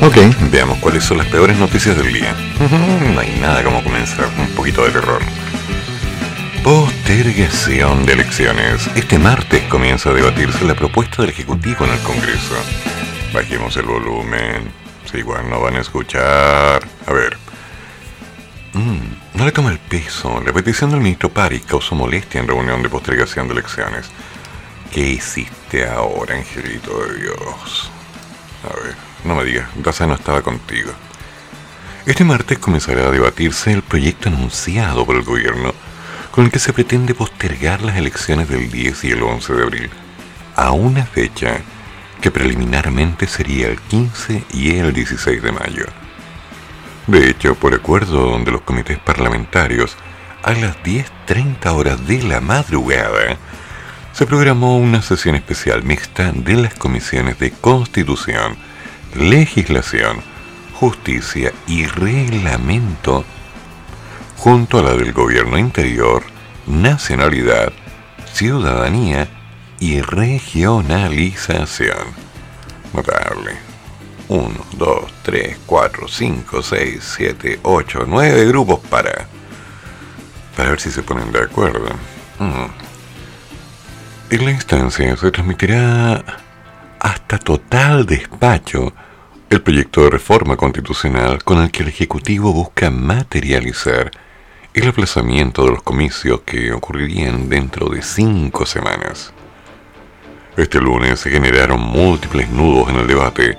Ok, veamos cuáles son las peores noticias del día. No hay nada como comenzar con un poquito de terror. Postergación de elecciones. Este martes comienza a debatirse la propuesta del Ejecutivo en el Congreso. Bajemos el volumen. Si igual no van a escuchar. A ver. Mm, no le toma el peso. La petición del ministro París causó molestia en reunión de postergación de elecciones. ¿Qué hiciste ahora, angelito de Dios? A ver. No me digas, Daza no estaba contigo. Este martes comenzará a debatirse el proyecto anunciado por el gobierno con el que se pretende postergar las elecciones del 10 y el 11 de abril a una fecha que preliminarmente sería el 15 y el 16 de mayo. De hecho, por acuerdo de los comités parlamentarios, a las 10.30 horas de la madrugada, se programó una sesión especial mixta de las comisiones de Constitución, legislación, justicia y reglamento, junto a la del gobierno interior, nacionalidad, ciudadanía y regionalización. Notable. 1, 2, 3, 4, 5, 6, 7, 8, 9 grupos para... Para ver si se ponen de acuerdo. Mm. En la instancia se transmitirá hasta total despacho el proyecto de reforma constitucional con el que el Ejecutivo busca materializar el aplazamiento de los comicios que ocurrirían dentro de cinco semanas. Este lunes se generaron múltiples nudos en el debate,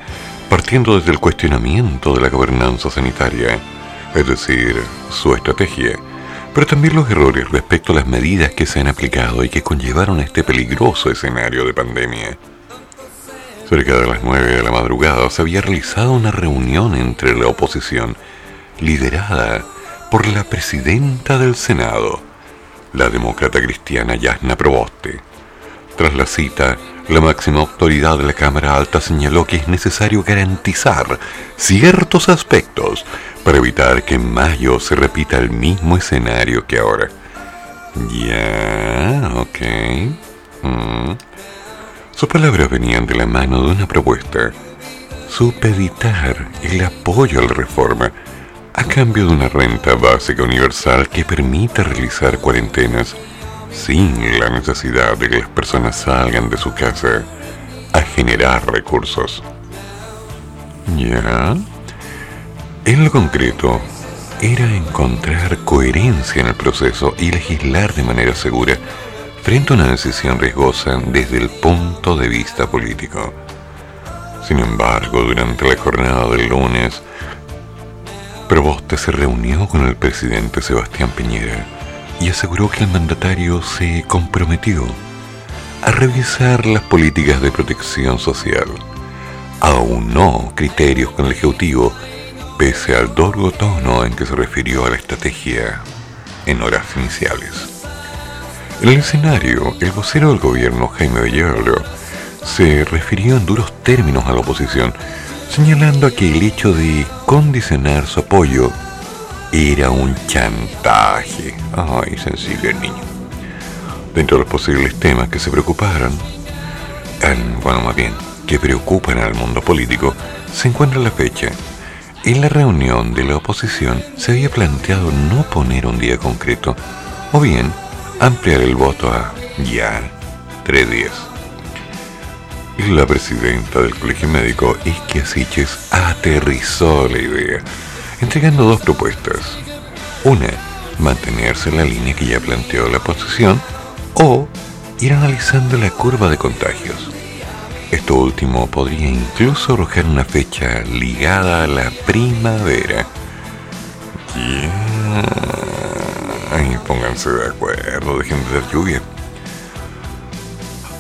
partiendo desde el cuestionamiento de la gobernanza sanitaria, es decir, su estrategia, pero también los errores respecto a las medidas que se han aplicado y que conllevaron este peligroso escenario de pandemia. Cerca de las 9 de la madrugada se había realizado una reunión entre la oposición, liderada por la presidenta del Senado, la demócrata cristiana Yasna Proboste. Tras la cita, la máxima autoridad de la Cámara Alta señaló que es necesario garantizar ciertos aspectos para evitar que en mayo se repita el mismo escenario que ahora. Ya, ok. Mm. Sus palabras venían de la mano de una propuesta, supeditar el apoyo a la reforma a cambio de una renta básica universal que permita realizar cuarentenas sin la necesidad de que las personas salgan de su casa a generar recursos. ¿Ya? En lo concreto, era encontrar coherencia en el proceso y legislar de manera segura frente una decisión riesgosa desde el punto de vista político. Sin embargo, durante la jornada del lunes, Proboste se reunió con el presidente Sebastián Piñera y aseguró que el mandatario se comprometió a revisar las políticas de protección social. Aunó criterios con el Ejecutivo, pese al duro tono en que se refirió a la estrategia en horas iniciales. En el escenario, el vocero del gobierno, Jaime Bellardo, se refirió en duros términos a la oposición, señalando que el hecho de condicionar su apoyo era un chantaje. Ay, sensible el niño. Dentro de los posibles temas que se preocuparon, bueno, más bien, que preocupan al mundo político, se encuentra la fecha. En la reunión de la oposición se había planteado no poner un día concreto, o bien ampliar el voto a ya tres días. Y la presidenta del colegio médico, Isquia Siches, aterrizó la idea, entregando dos propuestas. Una, mantenerse en la línea que ya planteó la oposición, o ir analizando la curva de contagios. Esto último podría incluso arrojar una fecha ligada a la primavera. Pónganse de acuerdo, dejen de dar lluvia.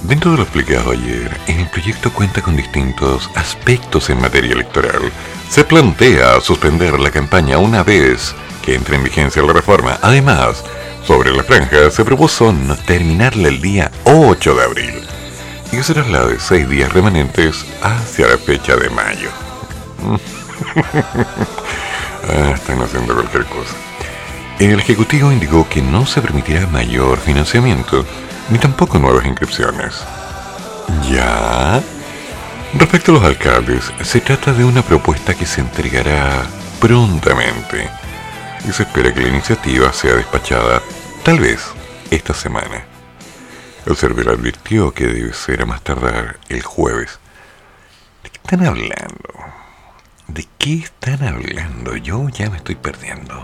Dentro de lo explicado ayer, el proyecto cuenta con distintos aspectos en materia electoral. Se plantea suspender la campaña una vez que entre en vigencia la reforma. Además, sobre la franja se propuso no terminarla el día 8 de abril y que se traslade seis días remanentes hacia la fecha de mayo. ah, están haciendo cualquier cosa. El Ejecutivo indicó que no se permitirá mayor financiamiento ni tampoco nuevas inscripciones. ¿Ya? Respecto a los alcaldes, se trata de una propuesta que se entregará prontamente y se espera que la iniciativa sea despachada tal vez esta semana. El servidor advirtió que debe ser a más tardar el jueves. ¿De qué están hablando? ¿De qué están hablando? Yo ya me estoy perdiendo.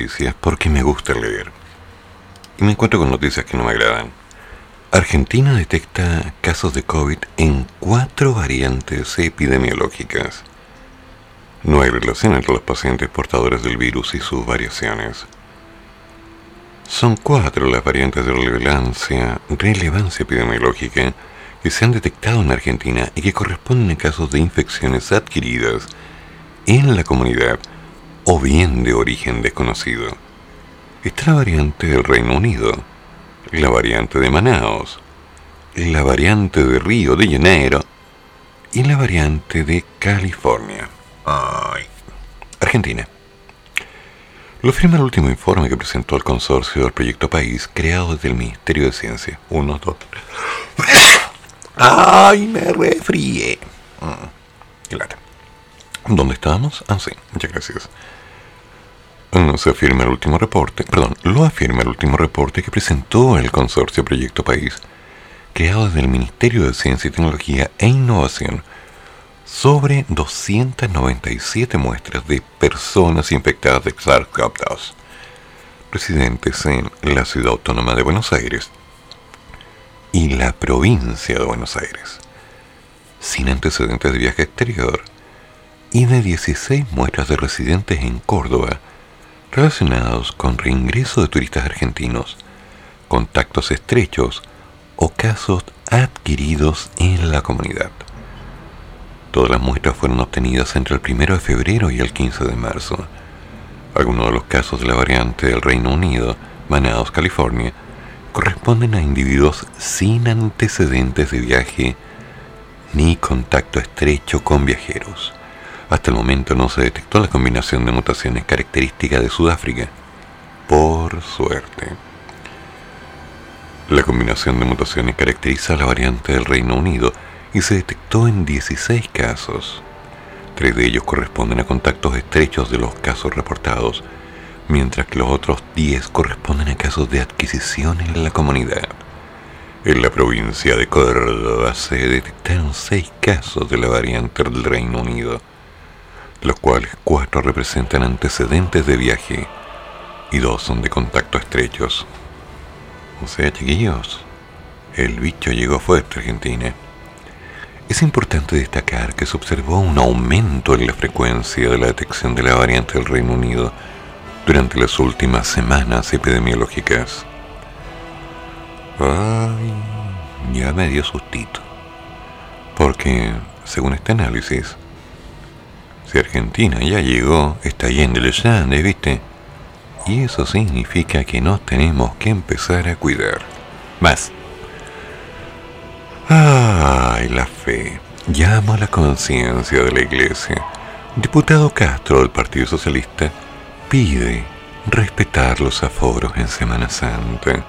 Noticias porque me gusta leer. Y me encuentro con noticias que no me agradan. Argentina detecta casos de COVID en cuatro variantes epidemiológicas. No hay relación entre los pacientes portadores del virus y sus variaciones. Son cuatro las variantes de relevancia, relevancia epidemiológica que se han detectado en Argentina y que corresponden a casos de infecciones adquiridas en la comunidad o bien de origen desconocido. Está la variante del Reino Unido, la variante de Manaos, la variante de Río de Janeiro y la variante de California. Ay. Argentina. Lo afirma el último informe que presentó el consorcio del Proyecto País, creado desde el Ministerio de Ciencia. Uno, dos. ¡Ay, me refrié! Mm, Claro. ¿Dónde estábamos? Ah, sí, muchas gracias. Mm, Se afirma el último reporte, perdón, lo afirma el último reporte que presentó el consorcio Proyecto País, creado desde el Ministerio de Ciencia y Tecnología e Innovación, sobre 297 muestras de personas infectadas de SARS-CoV-2, residentes en la ciudad autónoma de Buenos Aires y la provincia de Buenos Aires, sin antecedentes de viaje exterior, y de 16 muestras de residentes en Córdoba relacionados con reingreso de turistas argentinos, contactos estrechos o casos adquiridos en la comunidad. Todas las muestras fueron obtenidas entre el 1 de febrero y el 15 de marzo. Algunos de los casos de la variante del Reino Unido, Manaus, California, corresponden a individuos sin antecedentes de viaje ni contacto estrecho con viajeros. Hasta el momento no se detectó la combinación de mutaciones características de Sudáfrica. Por suerte. La combinación de mutaciones caracteriza a la variante del Reino Unido y se detectó en 16 casos. Tres de ellos corresponden a contactos estrechos de los casos reportados, mientras que los otros 10 corresponden a casos de adquisición en la comunidad. En la provincia de Córdoba se detectaron 6 casos de la variante del Reino Unido, los cuales cuatro representan antecedentes de viaje y dos son de contacto estrechos. O sea, chiquillos, el bicho llegó fuerte a Argentina. Es importante destacar que se observó un aumento en la frecuencia de la detección de la variante del Reino Unido durante las últimas semanas epidemiológicas. Ay, ya me dio sustito. Porque, según este análisis, si Argentina ya llegó, está yendo los Andes, ¿viste? Y eso significa que nos tenemos que empezar a cuidar. Más. Ay, la fe. Llamo a la conciencia de la iglesia. Diputado Castro del Partido Socialista pide respetar los aforos en Semana Santa.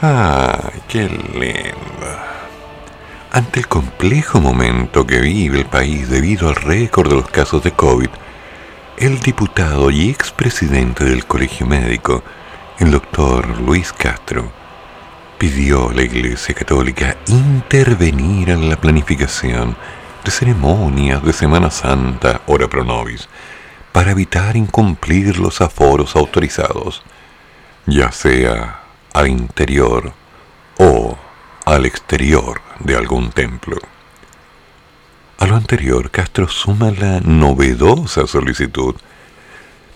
Ay, qué lindo. Ante el complejo momento que vive el país debido al récord de los casos de COVID, el diputado y expresidente del Colegio Médico, el doctor Luis Castro, pidió a la Iglesia Católica intervenir en la planificación de ceremonias de Semana Santa, hora pro nobis, para evitar incumplir los aforos autorizados, ya sea al interior o al exterior de algún templo. A lo anterior, Castro suma la novedosa solicitud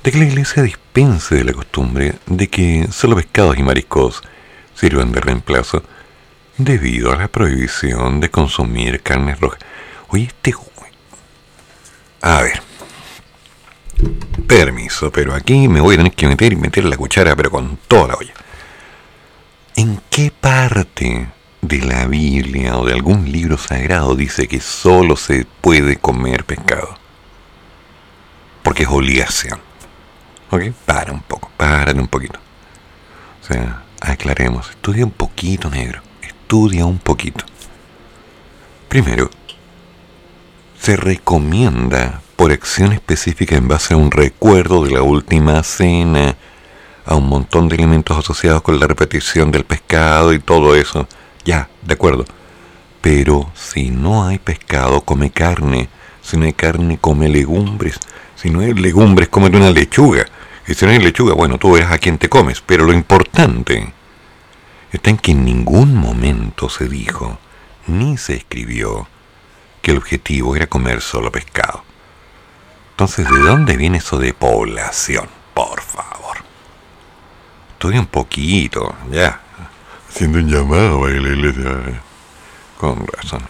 de que la iglesia dispense de la costumbre de que solo pescados y mariscos sirvan de reemplazo debido a la prohibición de consumir carnes rojas. Oye, este... A ver. Permiso, pero aquí me voy a tener que meter y meter la cuchara, pero con toda la olla. ¿En qué parte de la Biblia o de algún libro sagrado dice que solo se puede comer pescado? Porque es obligación. ¿Ok? Para un poco, párate un poquito. O sea, aclaremos, estudia un poquito, negro. Estudia un poquito. Primero, se recomienda por acción específica en base a un recuerdo de la última cena, a un montón de elementos asociados con la repetición del pescado y todo eso. Ya, de acuerdo. Pero si no hay pescado, come carne. Si no hay carne, come legumbres. Si no hay legumbres, cómete una lechuga. Y si no hay lechuga, bueno, tú verás a quién te comes. Pero lo importante está en que en ningún momento se dijo, ni se escribió, que el objetivo era comer solo pescado. Entonces, ¿de dónde viene eso de población? Por favor. Estudia un poquito, ya. Haciendo un llamado que la iglesia... Con razón.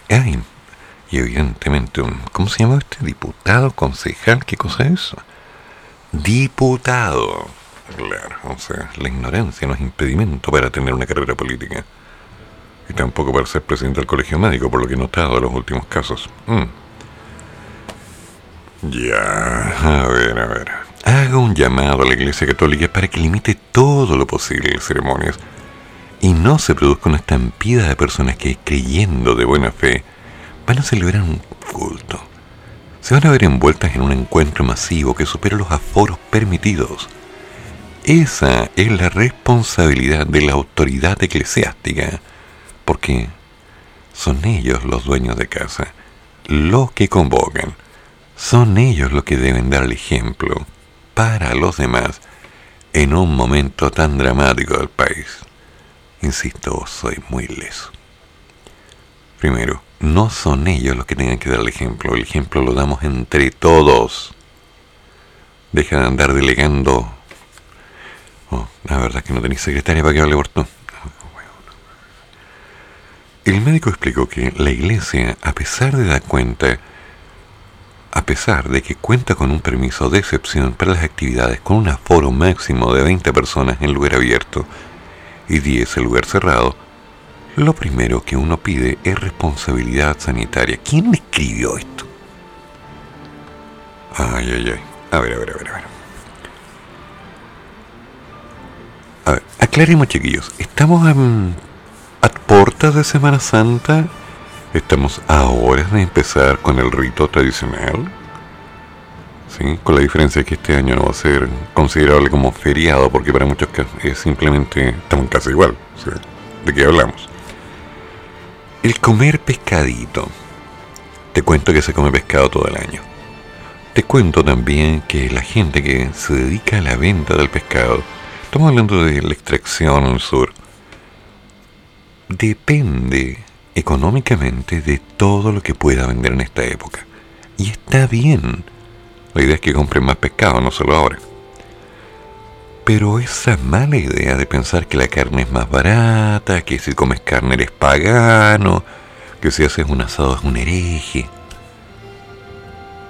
Y evidentemente un... ¿Cómo se llama este? Diputado, concejal, ¿qué cosa es eso? Diputado. Claro, o sea, la ignorancia no es impedimento para tener una carrera política. Y tampoco para ser presidente del colegio médico, por lo que he notado en los últimos casos. Mm. Ya, a ver, a ver. haga un llamado a la Iglesia Católica para que limite todo lo posible las ceremonias y no se produzca una estampida de personas que, creyendo de buena fe, van a celebrar un culto. Se van a ver envueltas en un encuentro masivo que supera los aforos permitidos. Esa es la responsabilidad de la autoridad eclesiástica, porque son ellos los dueños de casa, los que convocan, son ellos los que deben dar el ejemplo para los demás en un momento tan dramático del país. Insisto, soy muy leso. Primero, no son ellos los que tengan que dar el ejemplo, el ejemplo lo damos entre todos. Deja de andar delegando. Oh, la verdad es que no tenéis secretaria para que hable por tú. El médico explicó que la iglesia, a pesar de dar cuenta, a pesar de que cuenta con un permiso de excepción para las actividades con un aforo máximo de 20 personas en lugar abierto y 10 en lugar cerrado, lo primero que uno pide es responsabilidad sanitaria. ¿Quién escribió esto? Ay, ay, ay. A ver, a ver, a ver, a ver. A ver, aclaremos chiquillos. Estamos en, a puertas de Semana Santa. Estamos a horas de empezar con el rito tradicional. ¿Sí? Con la diferencia que este año no va a ser considerable como feriado, porque para muchos es simplemente estamos casi igual. ¿sí? ¿De qué hablamos? El comer pescadito. Te cuento que se come pescado todo el año. Te cuento también que la gente que se dedica a la venta del pescado, estamos hablando de la extracción al sur, depende económicamente de todo lo que pueda vender en esta época. Y está bien. La idea es que compren más pescado, no solo ahora. Pero esa mala idea de pensar que la carne es más barata, que si comes carne eres pagano, que si haces un asado es un hereje.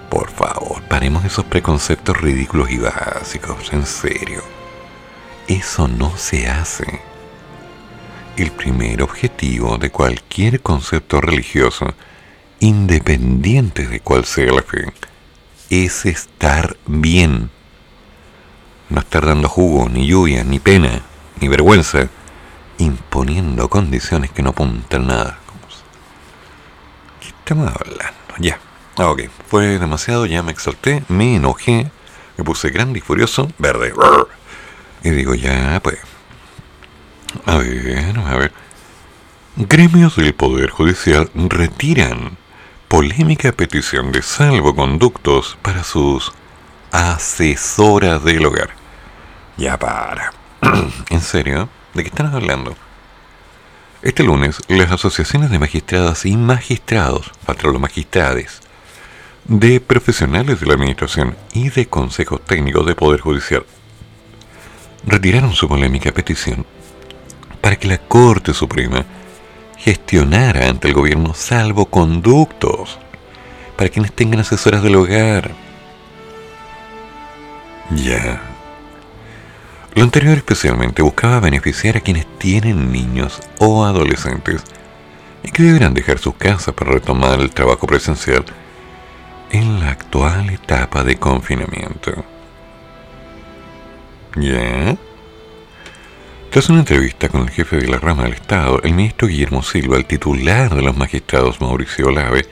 Por favor, paremos esos preconceptos ridículos y básicos, en serio. Eso no se hace. El primer objetivo de cualquier concepto religioso, independiente de cuál sea la fe, es estar bien no estar dando jugo, ni lluvia, ni pena, ni vergüenza, imponiendo condiciones que no apuntan nada. ¿Qué estamos hablando? Ya. Ah, ok. Fue demasiado, ya me exalté, me enojé, me puse grande y furioso, verde. Y digo, ya, pues. A ver, a ver. Gremios del Poder Judicial retiran polémica petición de salvoconductos para sus asesoras del hogar. Ya para. ¿En serio? ¿De qué están hablando? Este lunes, las asociaciones de magistradas y magistrados, patronos magistrades, de profesionales de la Administración y de consejos técnicos de Poder Judicial retiraron su polémica petición para que la Corte Suprema gestionara ante el gobierno salvoconductos para quienes tengan asesoras del hogar. Ya, lo anterior especialmente buscaba beneficiar a quienes tienen niños o adolescentes y que deberán dejar sus casas para retomar el trabajo presencial en la actual etapa de confinamiento. ¿Ya? Tras una entrevista con el jefe de la rama del Estado, el ministro Guillermo Silva, el titular de los magistrados Mauricio Olave,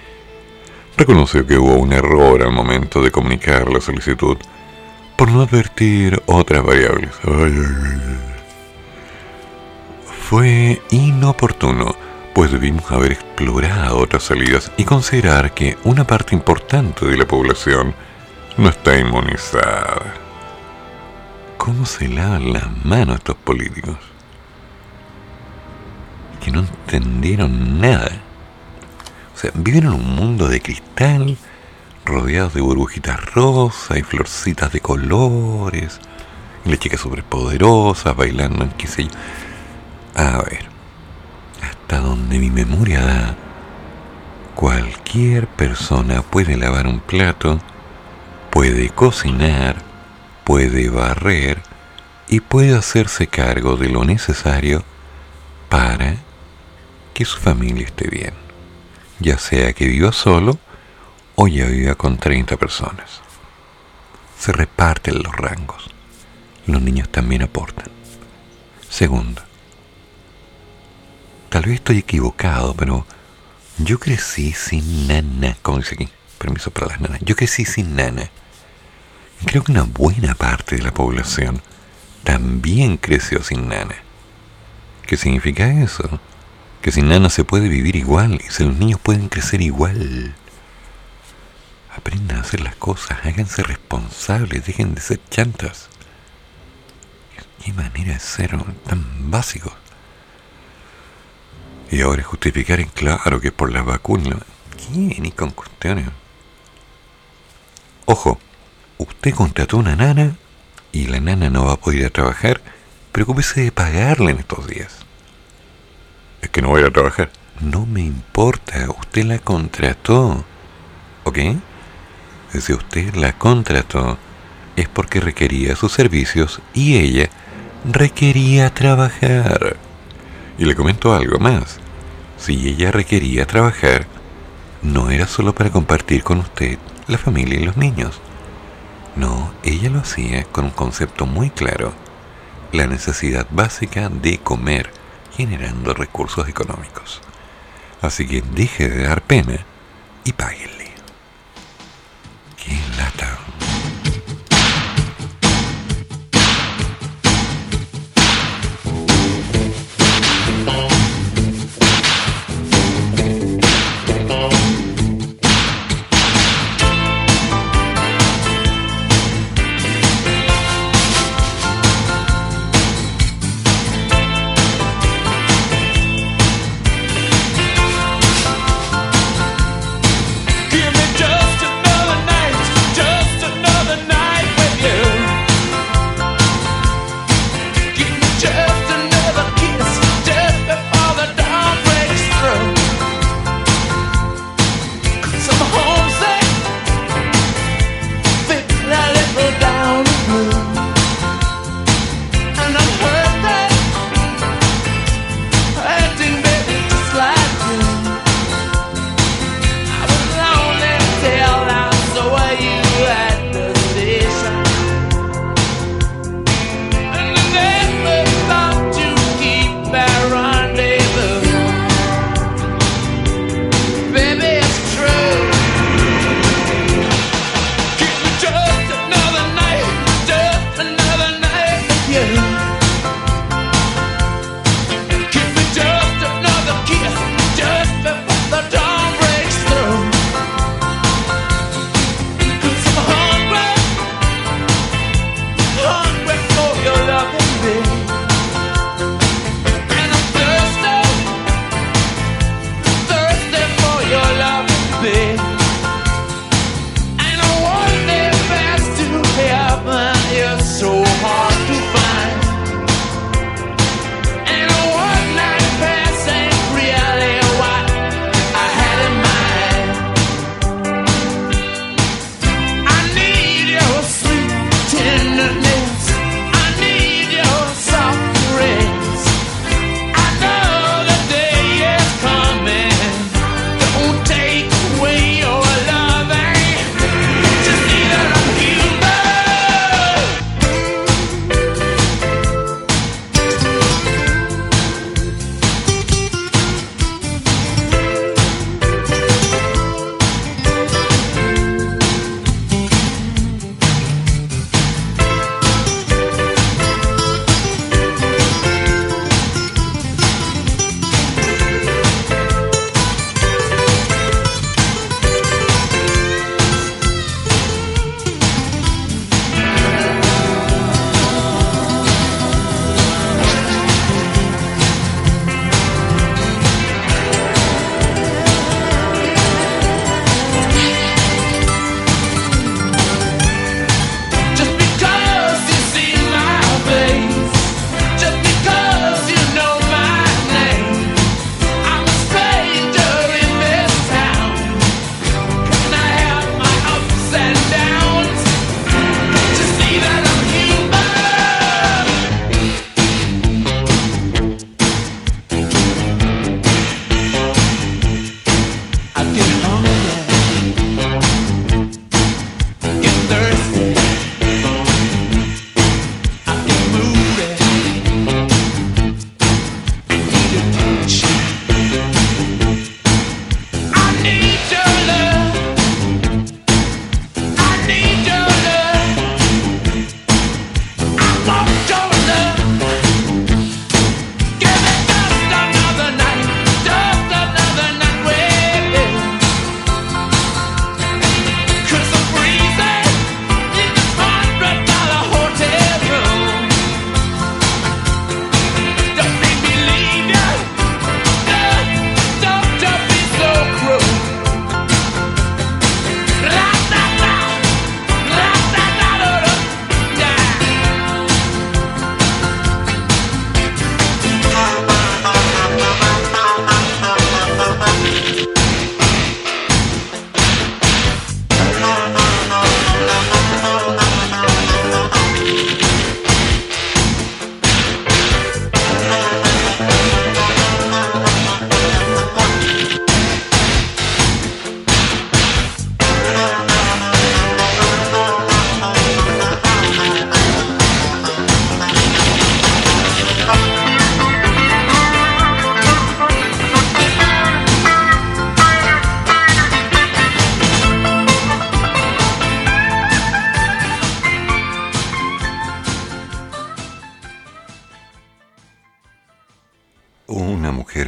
reconoció que hubo un error al momento de comunicar la solicitud por no advertir otras variables. Fue inoportuno, pues debimos haber explorado otras salidas y considerar que una parte importante de la población no está inmunizada. ¿Cómo se lavan las manos estos políticos? Que no entendieron nada. O sea, viven en un mundo de cristal rodeados de burbujitas rosas y florcitas de colores, y las chicas superpoderosas bailando en qué sé yo. A ver, hasta donde mi memoria da, cualquier persona puede lavar un plato, puede cocinar, puede barrer y puede hacerse cargo de lo necesario para que su familia esté bien, ya sea que viva solo o ya vivía con 30 personas. se reparten los rangos. Los niños también aportan. Segundo, tal vez estoy equivocado, pero yo crecí sin nana, como dice aquí, permiso para las nanas, yo crecí sin nana. Creo que una buena parte de la población también creció sin nana. ¿Qué significa eso? Que sin nana se puede vivir igual y si los niños pueden crecer igual. Aprendan a hacer las cosas, háganse responsables, dejen de ser chantas. Qué manera de ser tan básicos. Y ahora justificar en claro que es por las vacunas. ¿Quién? Y con cuestiones. Ojo, usted contrató una nana y la nana no va a poder ir a trabajar, preocúpese de pagarle en estos días. Es que no voy a trabajar. No me importa, usted la contrató. ¿Ok? Si usted la contrató, es porque requería sus servicios y ella requería trabajar. Y le comento algo más. Si ella requería trabajar, no era solo para compartir con usted la familia y los niños. No, ella lo hacía con un concepto muy claro. La necesidad básica de comer, generando recursos económicos. Así que deje de dar pena y páguenle. ¡Qué lata!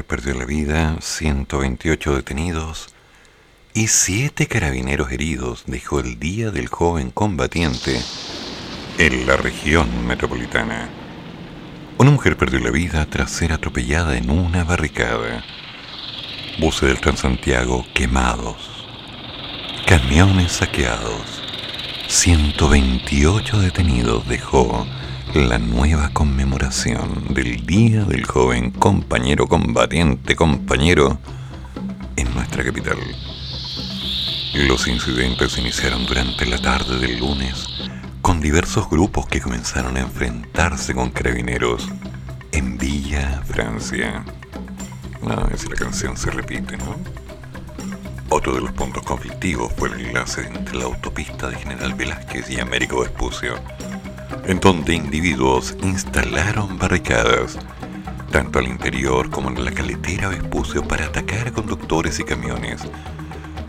Perdió la vida, 128 detenidos y 7 carabineros heridos dejó el día del joven combatiente en la región metropolitana. Una mujer perdió la vida tras ser atropellada en una barricada. Buses del Transantiago quemados. Camiones saqueados. 128 detenidos dejó la nueva conmemoración del Día del Joven Compañero Combatiente Compañero en nuestra capital. Los incidentes iniciaron durante la tarde del lunes con diversos grupos que comenzaron a enfrentarse con carabineros en Villa Francia. No, si la canción se repite, ¿no? Otro de los puntos conflictivos fue el enlace entre la autopista de General Velázquez y Américo Vespucio, en donde individuos instalaron barricadas, tanto al interior como en la caletera Vespucio, para atacar a conductores y camiones,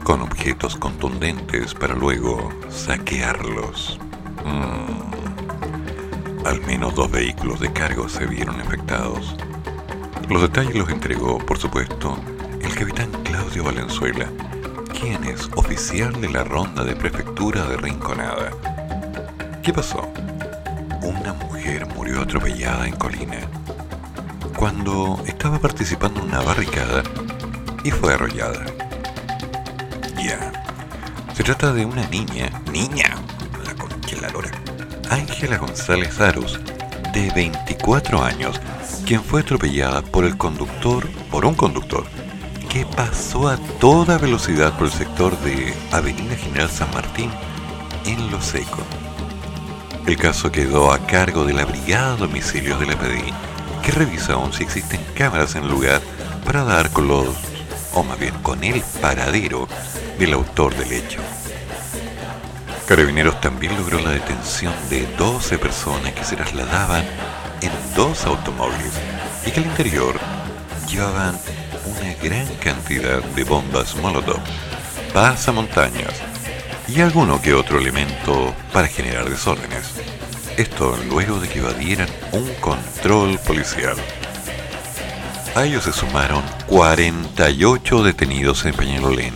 con objetos contundentes para luego saquearlos. Mm. Al menos dos vehículos de cargo se vieron afectados. Los detalles los entregó, por supuesto, el capitán Claudio Valenzuela, quien es oficial de la ronda de prefectura de Rinconada. ¿Qué pasó? Una mujer murió atropellada en Colina cuando estaba participando en una barricada y fue arrollada. Ya. Se trata de una niña, niña, la concha de la lora, Ángela González Arus, de 24 años, quien fue atropellada por el conductor, por un conductor, que pasó a toda velocidad por el sector de Avenida General San Martín en Lo Seco. El caso quedó a cargo de la Brigada Domicilios de la PDI, que revisa aún si existen cámaras en el lugar para dar con los, o más bien con el paradero del autor del hecho. Carabineros también logró la detención de 12 personas que se trasladaban en dos automóviles y que al interior llevaban una gran cantidad de bombas Molotov, pasamontañas y alguno que otro elemento para generar desórdenes. Esto luego de que evadieran un control policial. A ellos se sumaron 48 detenidos en Peñalolén,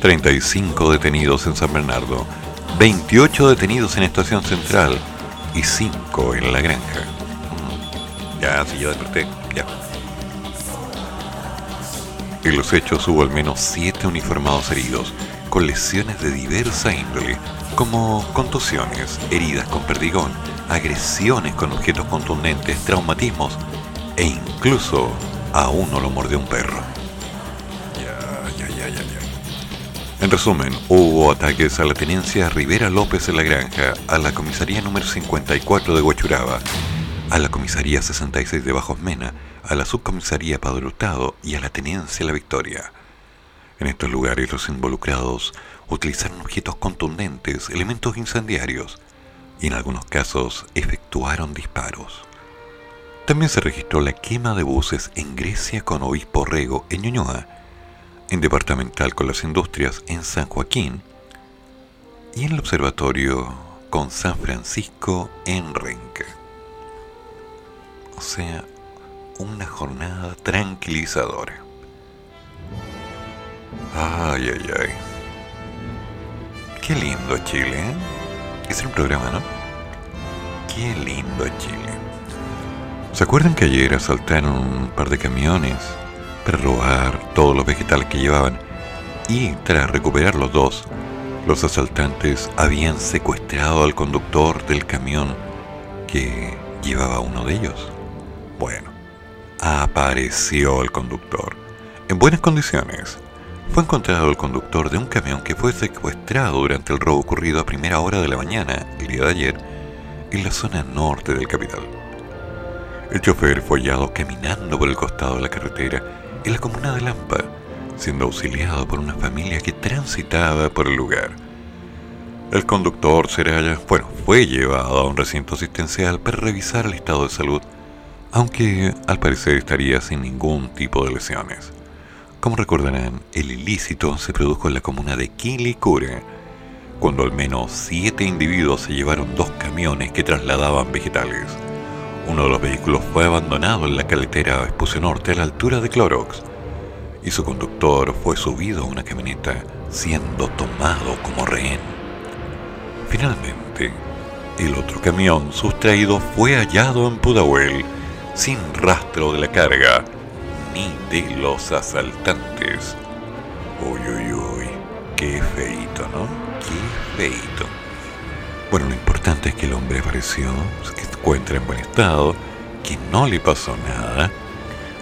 35 detenidos en San Bernardo, 28 detenidos en Estación Central y 5 en La Granja. Mm, Ya, sí, ya desperté, ya. En los hechos hubo al menos 7 uniformados heridos, con lesiones de diversa índole, como contusiones, heridas con perdigón, agresiones con objetos contundentes, traumatismos e incluso a uno lo mordió un perro. Ya, ya, ya, ya, ya. En resumen, hubo ataques a la tenencia Rivera López en la Granja, a la comisaría número 54 de Huachuraba, a la comisaría 66 de Bajos Mena, a la subcomisaría Padre Hurtado y a la tenencia La Victoria. En estos lugares los involucrados utilizaron objetos contundentes, elementos incendiarios y en algunos casos efectuaron disparos. También se registró la quema de buses en Grecia con Obispo Rego en Ñuñoa, en Departamental con las Industrias en San Joaquín y en el Observatorio con San Francisco en Renca. O sea, una jornada tranquilizadora. Ay, ay, ay. Qué lindo Chile, ¿eh? Es un programa, ¿no? Qué lindo Chile. ¿Se acuerdan que ayer asaltaron un par de camiones para robar todos los vegetales que llevaban? Y tras recuperar los dos, los asaltantes habían secuestrado al conductor del camión que llevaba uno de ellos. Bueno, apareció el conductor. En buenas condiciones. Fue encontrado el conductor de un camión que fue secuestrado durante el robo ocurrido a primera hora de la mañana, el día de ayer, en la zona norte del capital. El chofer fue hallado caminando por el costado de la carretera en la comuna de Lampa, siendo auxiliado por una familia que transitaba por el lugar. El conductor será, bueno, fue llevado a un recinto asistencial para revisar el estado de salud, aunque al parecer estaría sin ningún tipo de lesiones. Como recordarán, el ilícito se produjo en la comuna de Quilicura, cuando al menos siete individuos se llevaron dos camiones que trasladaban vegetales. Uno de los vehículos fue abandonado en la caletera Espucio Norte a la altura de Clorox y su conductor fue subido a una camioneta siendo tomado como rehén. Finalmente, el otro camión sustraído fue hallado en Pudahuel sin rastro de la carga de los asaltantes. Uy, uy, uy, qué feito, ¿no? Qué feito. Bueno, lo importante es que el hombre apareció, que se encuentra en buen estado, que no le pasó nada.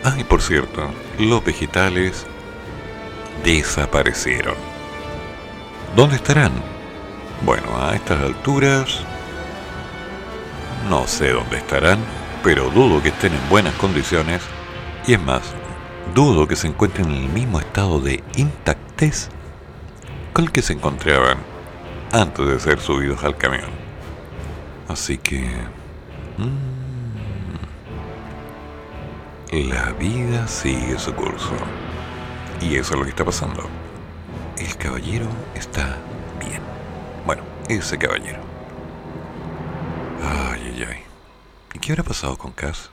Ah, y por cierto, los vegetales desaparecieron. ¿Dónde estarán? Bueno, a estas alturas no sé dónde estarán, pero dudo que estén en buenas condiciones y es más, dudo que se encuentren en el mismo estado de intactez con el que se encontraban antes de ser subidos al camión. Así que... mm, la vida sigue su curso. Y eso es lo que está pasando. El caballero está bien. Bueno, ese caballero. Ay, ay, ay. ¿Y qué habrá pasado con Cass?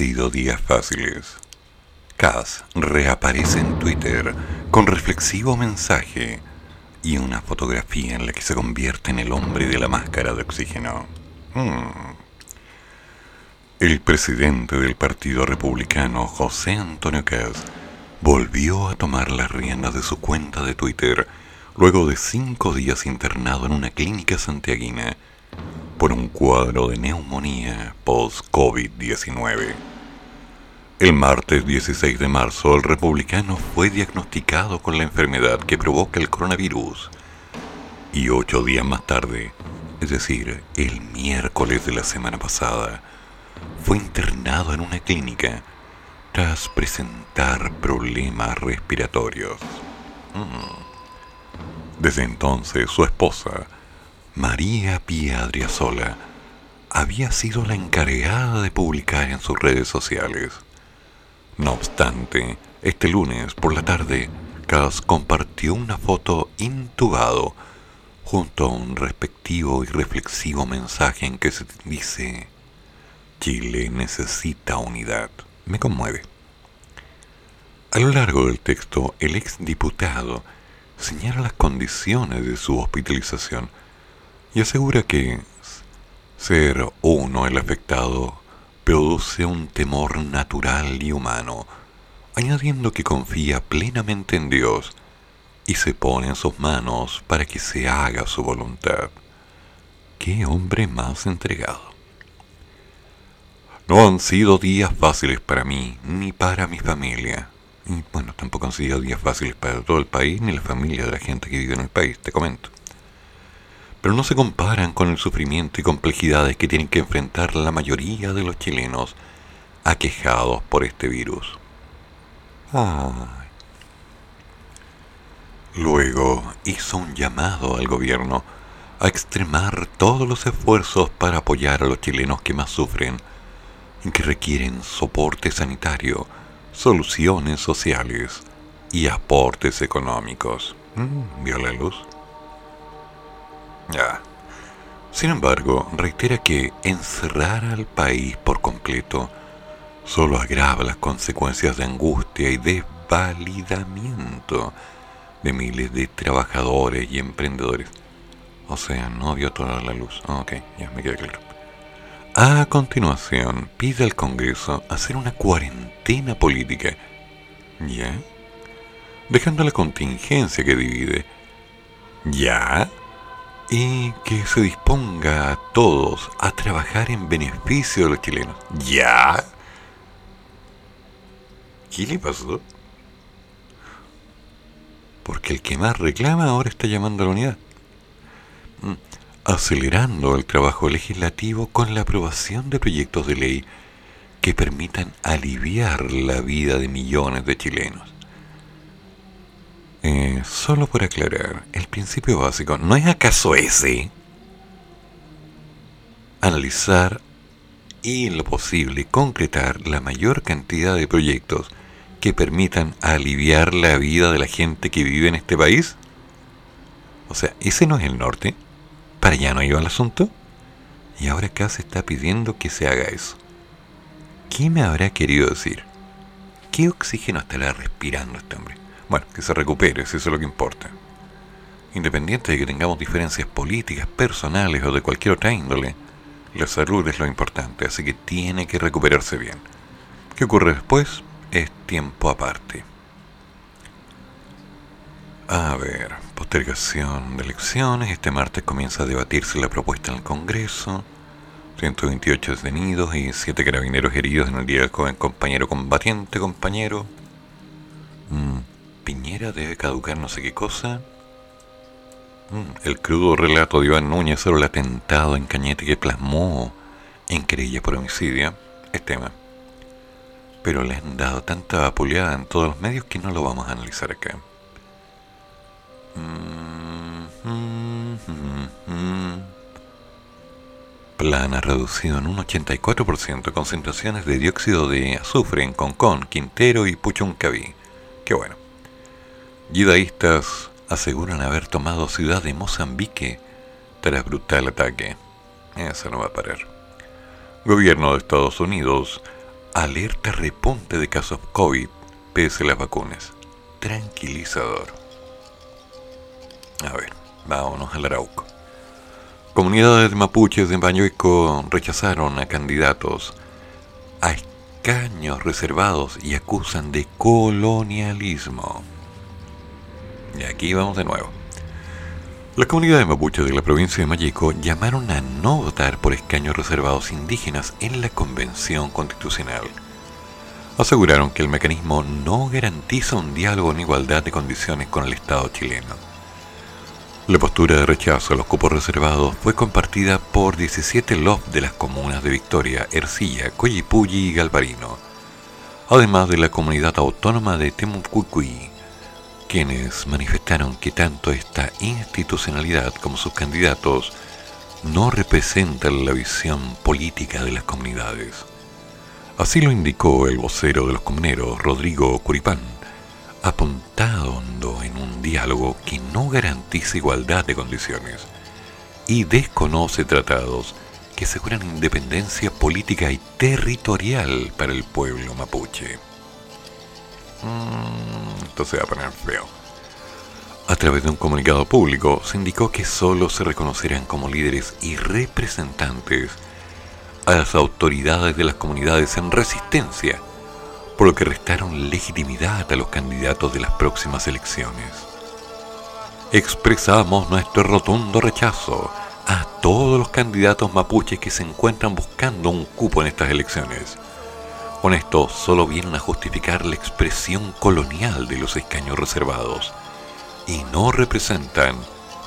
Sido días fáciles. Cass reaparece en Twitter con reflexivo mensaje y una fotografía en la que se convierte en el hombre de la máscara de oxígeno. Hmm. El presidente del Partido Republicano, José Antonio Cass, volvió a tomar las riendas de su cuenta de Twitter luego de cinco días internado en una clínica santiaguina por un cuadro de neumonía post-COVID-19. El martes 16 de marzo, el republicano fue diagnosticado con la enfermedad que provoca el coronavirus. Y ocho días más tarde, es decir, el miércoles de la semana pasada, fue internado en una clínica tras presentar problemas respiratorios. Mm. Desde entonces su esposa, María Pía Adriasola, había sido la encargada de publicar en sus redes sociales. No obstante, este lunes por la tarde, Cass compartió una foto intubado junto a un respectivo y reflexivo mensaje en que se dice Chile necesita unidad. Me conmueve. A lo largo del texto, el exdiputado señala las condiciones de su hospitalización y asegura que ser uno el afectado produce un temor natural y humano, añadiendo que confía plenamente en Dios y se pone en sus manos para que se haga su voluntad. ¡Qué hombre más entregado! No han sido días fáciles para mí ni para mi familia. Y bueno, tampoco han sido días fáciles para todo el país ni la familia de la gente que vive en el país, te comento. Pero no se comparan con el sufrimiento y complejidades que tienen que enfrentar la mayoría de los chilenos aquejados por este virus. Ay. Luego hizo un llamado al gobierno a extremar todos los esfuerzos para apoyar a los chilenos que más sufren y que requieren soporte sanitario, soluciones sociales y aportes económicos. Mm, ¿Vio la luz? Ya. Sin embargo, reitera que encerrar al país por completo solo agrava las consecuencias de angustia y desvalidamiento de miles de trabajadores y emprendedores. O sea, no vio toda la luz. Ah, ok, ya me queda claro. A continuación, pide al Congreso hacer una cuarentena política. ¿Ya? Dejando la contingencia que divide. ¿Ya? Y que se disponga a todos a trabajar en beneficio de los chilenos. ¿Ya? ¿Qué le pasó? Porque el que más reclama ahora está llamando a la unidad. Mm, Acelerando el trabajo legislativo con la aprobación de proyectos de ley que permitan aliviar la vida de millones de chilenos. Eh, solo por aclarar, el principio básico no es acaso ese analizar y en lo posible concretar la mayor cantidad de proyectos que permitan aliviar la vida de la gente que vive en este país? O sea, ¿ese no es el norte? ¿Para allá no iba el asunto? Y ahora acá se está pidiendo que se haga eso. ¿Qué me habrá querido decir? ¿Qué oxígeno estará respirando este hombre? Bueno, que se recupere, si eso es lo que importa. Independiente de que tengamos diferencias políticas, personales o de cualquier otra índole, la salud es lo importante, así que tiene que recuperarse bien. ¿Qué ocurre después? Es tiempo aparte. A ver, postergación de elecciones. Este martes comienza a debatirse la propuesta en el Congreso. 128 detenidos y 7 carabineros heridos en el día del compañero combatiente, compañero. Mm, Piñera debe caducar no sé qué cosa. Mm, el crudo relato de Iván Núñez sobre el atentado en Cañete que plasmó en querella por homicidio es tema. Pero le han dado tanta apuleada en todos los medios que no lo vamos a analizar acá. Plana reducido en un 84% concentraciones de dióxido de azufre en Concón, Quintero y Puchuncaví. Qué bueno. Yidaístas aseguran haber tomado ciudad de Mozambique tras brutal ataque. Eso no va a parar. Gobierno de Estados Unidos alerta repunte de casos COVID pese a las vacunas. Tranquilizador. A ver, vámonos al Arauco. Comunidades de mapuches de Bañueco rechazaron a candidatos a escaños reservados y acusan de colonialismo. Y aquí vamos de nuevo. Las comunidades mapuches de la provincia de Mayeco llamaron a no votar por escaños reservados indígenas en la Convención Constitucional. Aseguraron que el mecanismo no garantiza un diálogo en igualdad de condiciones con el Estado chileno. La postura de rechazo a los cupos reservados fue compartida por 17 LOF de las comunas de Victoria, Ercilla, Coyipulli y Galvarino, además de la comunidad autónoma de Temucuicui, quienes manifestaron que tanto esta institucionalidad como sus candidatos no representan la visión política de las comunidades. Así lo indicó el vocero de los comuneros, Rodrigo Curipán, apuntando en un diálogo que no garantiza igualdad de condiciones y desconoce tratados que aseguran independencia política y territorial para el pueblo mapuche. Mm, esto se va a poner feo. A través de un comunicado público se indicó que solo se reconocerán como líderes y representantes a las autoridades de las comunidades en resistencia, por lo que restaron legitimidad a los candidatos de las próximas elecciones. Expresamos nuestro rotundo rechazo a todos los candidatos mapuches que se encuentran buscando un cupo en estas elecciones. Con esto solo vienen a justificar la expresión colonial de los escaños reservados y no representan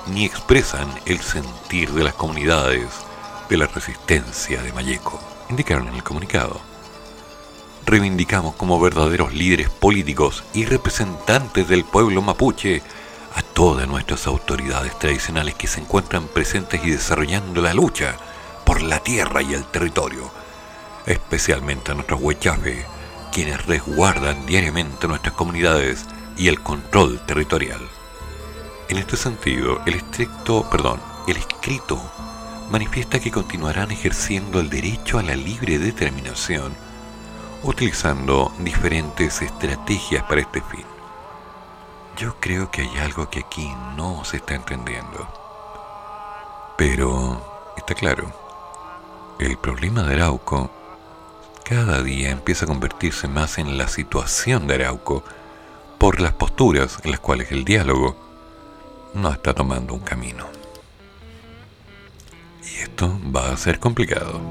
ni expresan el sentir de las comunidades de la resistencia de Mayeco, indicaron en el comunicado. Reivindicamos como verdaderos líderes políticos y representantes del pueblo mapuche a todas nuestras autoridades tradicionales que se encuentran presentes y desarrollando la lucha por la tierra y el territorio, especialmente a nuestros huechafes, quienes resguardan diariamente nuestras comunidades y el control territorial. En este sentido, el estricto, perdón, el escrito manifiesta que continuarán ejerciendo el derecho a la libre determinación, utilizando diferentes estrategias para este fin. Yo creo que hay algo que aquí no se está entendiendo. Pero está claro, el problema de Arauco cada día empieza a convertirse más en la situación de Arauco por las posturas en las cuales el diálogo no está tomando un camino. Y esto va a ser complicado.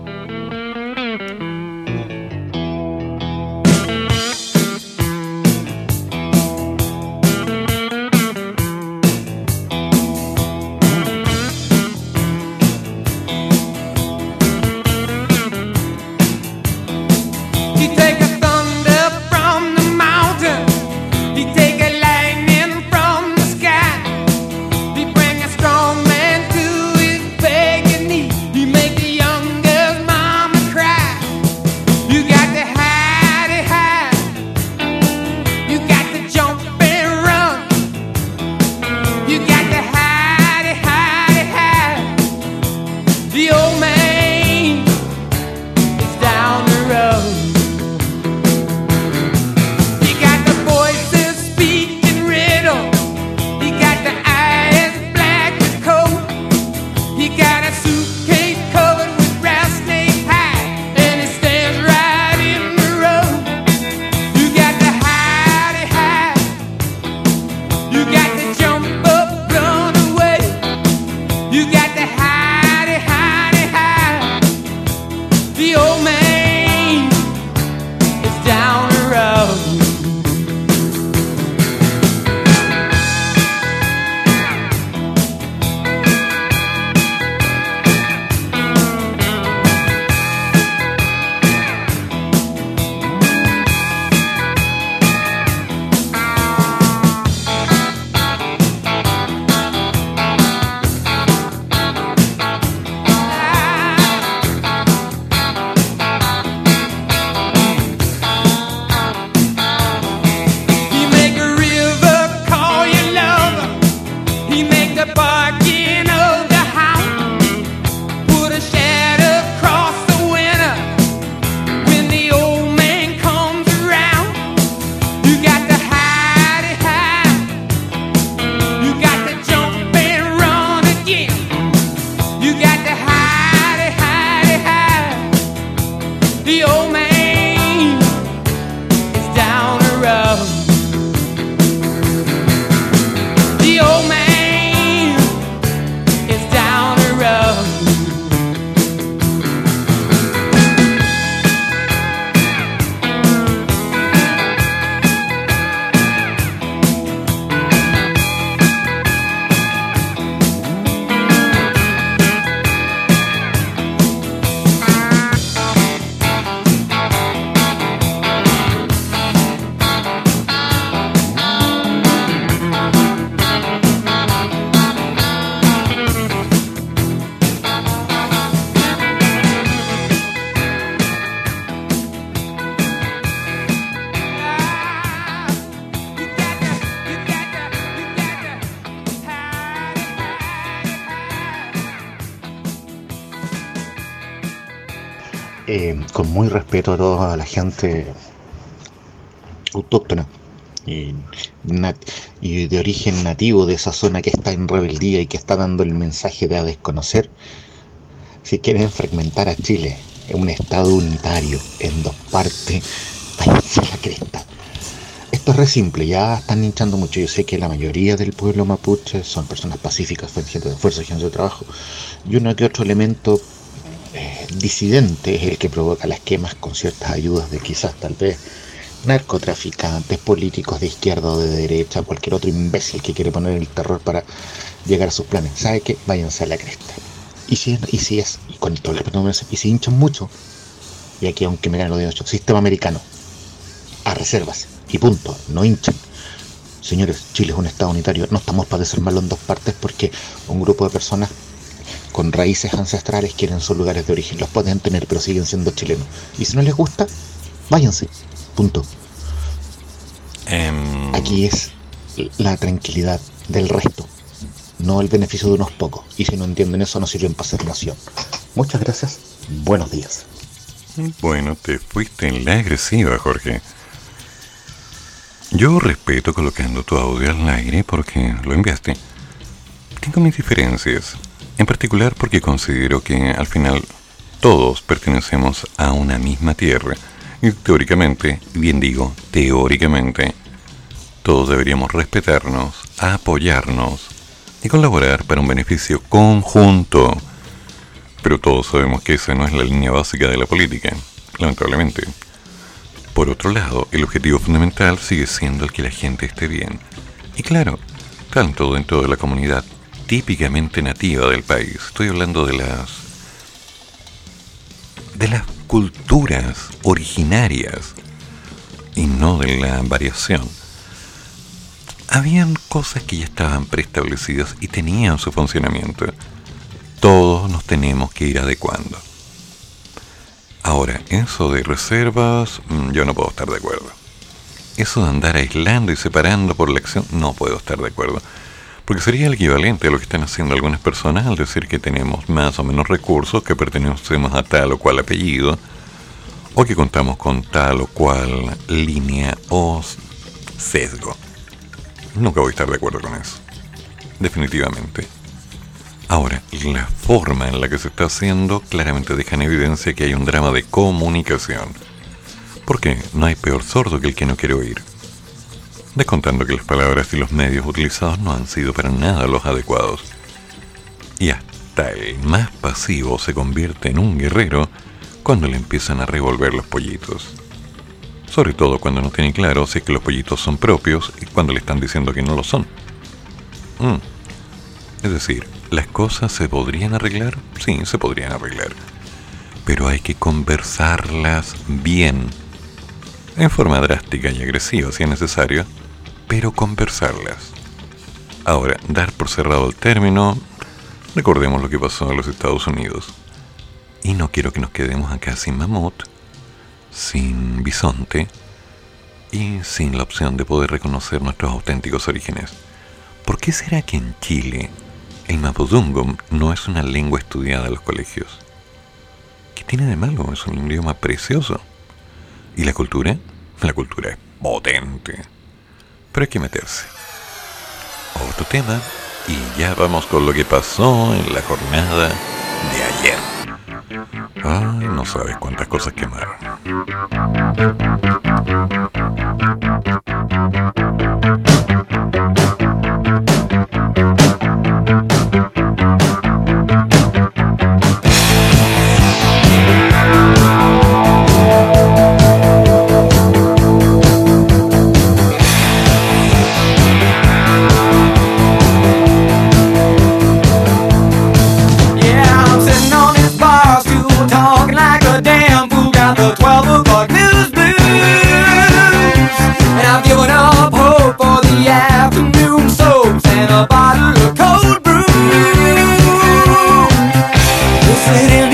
Muy respeto a toda la gente autóctona y, y de origen nativo de esa zona que está en rebeldía y que está dando el mensaje de a desconocer, si quieren fragmentar a Chile en un estado unitario en dos partes, váyanse la cresta. Esto es re simple, ya están hinchando mucho. Yo sé que la mayoría del pueblo mapuche son personas pacíficas, son gente de trabajo. Y uno que otro elemento disidente es el que provoca las quemas con ciertas ayudas de quizás tal vez narcotraficantes, políticos de izquierda o de derecha, cualquier otro imbécil que quiere poner el terror para llegar a sus planes. ¿Sabe qué? Váyanse a la cresta. Y si, y si es, y con todo el y si hinchan mucho, y aquí aunque me ganen los dedos, sistema americano, a reservas, y punto, no hinchan. Señores, Chile es un estado unitario, no estamos para desarmarlo en dos partes porque un grupo de personas con raíces ancestrales quieren sus lugares de origen, los pueden tener, pero siguen siendo chilenos. Y si no les gusta, váyanse, punto. Em, Aquí es la tranquilidad del resto, no el beneficio de unos pocos. Y si no entienden eso, no sirven para ser nación. Muchas gracias, buenos días. Bueno, te fuiste en la agresiva, Jorge. Yo respeto colocando tu audio al aire porque lo enviaste. Tengo mis diferencias, en particular porque considero que al final todos pertenecemos a una misma tierra y teóricamente, bien digo, teóricamente, todos deberíamos respetarnos, apoyarnos y colaborar para un beneficio conjunto. Pero todos sabemos que esa no es la línea básica de la política, lamentablemente. Por otro lado, el objetivo fundamental sigue siendo el que la gente esté bien. Y claro, tanto dentro de la comunidad típicamente nativa del país, estoy hablando de las de las culturas originarias y no de la variación. Habían cosas que ya estaban preestablecidas y tenían su funcionamiento todos nos tenemos que ir adecuando. Ahora, eso de reservas, mm, yo no puedo estar de acuerdo. Eso de andar aislando y separando por la acción, no puedo estar de acuerdo. Porque sería el equivalente a lo que están haciendo algunas personas al decir que tenemos más o menos recursos, que pertenecemos a tal o cual apellido, o que contamos con tal o cual línea o sesgo. Nunca voy a estar de acuerdo con eso. Definitivamente. Ahora, la forma en la que se está haciendo claramente deja en evidencia que hay un drama de comunicación. Porque no hay peor sordo que el que no quiere oír. Descontando que las palabras y los medios utilizados no han sido para nada los adecuados. Y hasta el más pasivo se convierte en un guerrero cuando le empiezan a revolver los pollitos. Sobre todo cuando no tiene claro si es que los pollitos son propios y cuando le están diciendo que no lo son. Mm. Es decir, ¿las cosas se podrían arreglar? Sí, se podrían arreglar. Pero hay que conversarlas bien. En forma drástica y agresiva si es necesario, pero conversarlas. Ahora, dar por cerrado el término, recordemos lo que pasó en los Estados Unidos. Y no quiero que nos quedemos acá sin mamut, sin bisonte y sin la opción de poder reconocer nuestros auténticos orígenes. ¿Por qué será que en Chile el mapudungun no es una lengua estudiada en los colegios? ¿Qué tiene de malo? Es un idioma precioso. ¿Y la cultura? La cultura es potente. Pero hay que meterse. Otro tema. Y ya vamos con lo que pasó en la jornada de ayer. Ay, no sabes cuántas cosas quemaron. and a bottle of cold brew. We'll sit in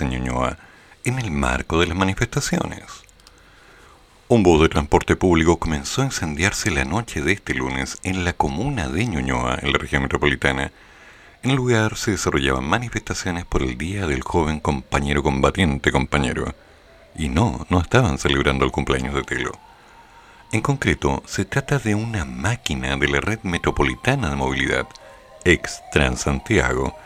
en Ñuñoa en el marco de las manifestaciones. Un bus de transporte público comenzó a incendiarse la noche de este lunes en la comuna de Ñuñoa, en la región metropolitana. En el lugar se desarrollaban manifestaciones por el Día del Joven Compañero Combatiente Compañero. Y no, no estaban celebrando el cumpleaños de Telo. En concreto, se trata de una máquina de la red metropolitana de movilidad, ex Transantiago,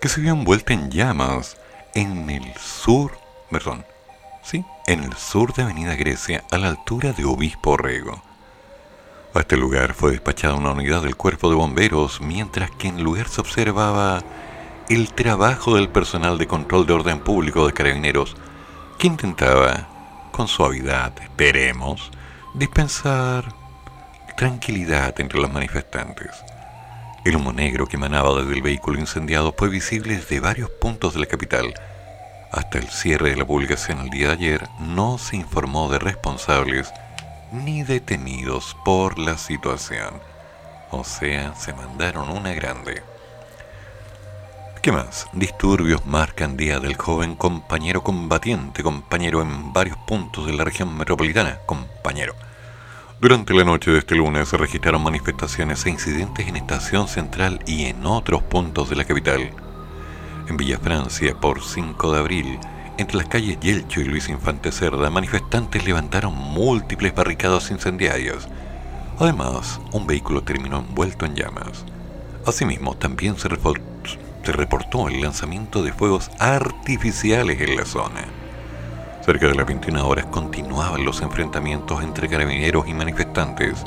que se vio envuelta en llamas en el sur, perdón, sí, en el sur de Avenida Grecia, a la altura de Obispo Rego. A este lugar fue despachada una unidad del cuerpo de bomberos, mientras que en el lugar se observaba el trabajo del personal de control de orden público de carabineros, que intentaba, con suavidad, esperemos, dispensar tranquilidad entre los manifestantes. El humo negro que emanaba desde el vehículo incendiado fue visible desde varios puntos de la capital. Hasta el cierre de la publicación el día de ayer no se informó de responsables ni detenidos por la situación. O sea, se mandaron una grande. ¿Qué más? Disturbios marcan día del joven compañero combatiente, compañero en varios puntos de la región metropolitana, compañero. Durante la noche de este lunes se registraron manifestaciones e incidentes en Estación Central y en otros puntos de la capital. En Villa Francia, por 5 de abril, entre las calles Yelcho y Luis Infante Cerda, manifestantes levantaron múltiples barricadas incendiarias. Además, un vehículo terminó envuelto en llamas. Asimismo, también se, reportó el lanzamiento de fuegos artificiales en la zona. Cerca de las 21 horas continuaban los enfrentamientos entre carabineros y manifestantes,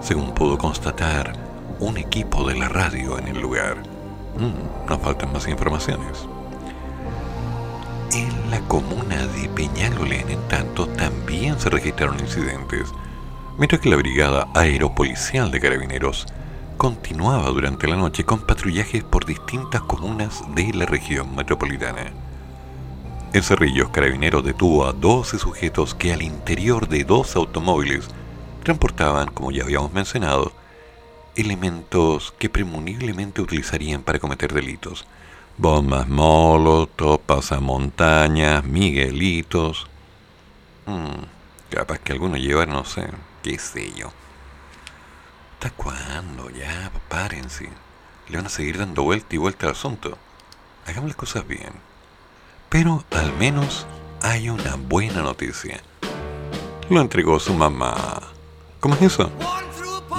según pudo constatar un equipo de la radio en el lugar. Mm, nos faltan más informaciones. En la comuna de Peñalolén, en tanto, también se registraron incidentes, mientras que la Brigada Aeropolicial de Carabineros continuaba durante la noche con patrullajes por distintas comunas de la región metropolitana. En Cerrillos, Carabineros detuvo a 12 sujetos que al interior de dos automóviles transportaban, como ya habíamos mencionado, elementos que premuniblemente utilizarían para cometer delitos. Bombas molotov, pasamontañas, miguelitos. Hmm, capaz que algunos llevaron, no sé, qué sé yo. ¿Hasta cuándo? Ya, párense. Le van a seguir dando vuelta y vuelta al asunto. Hagamos las cosas bien. Pero al menos hay una buena noticia. Lo entregó su mamá. ¿Cómo es eso?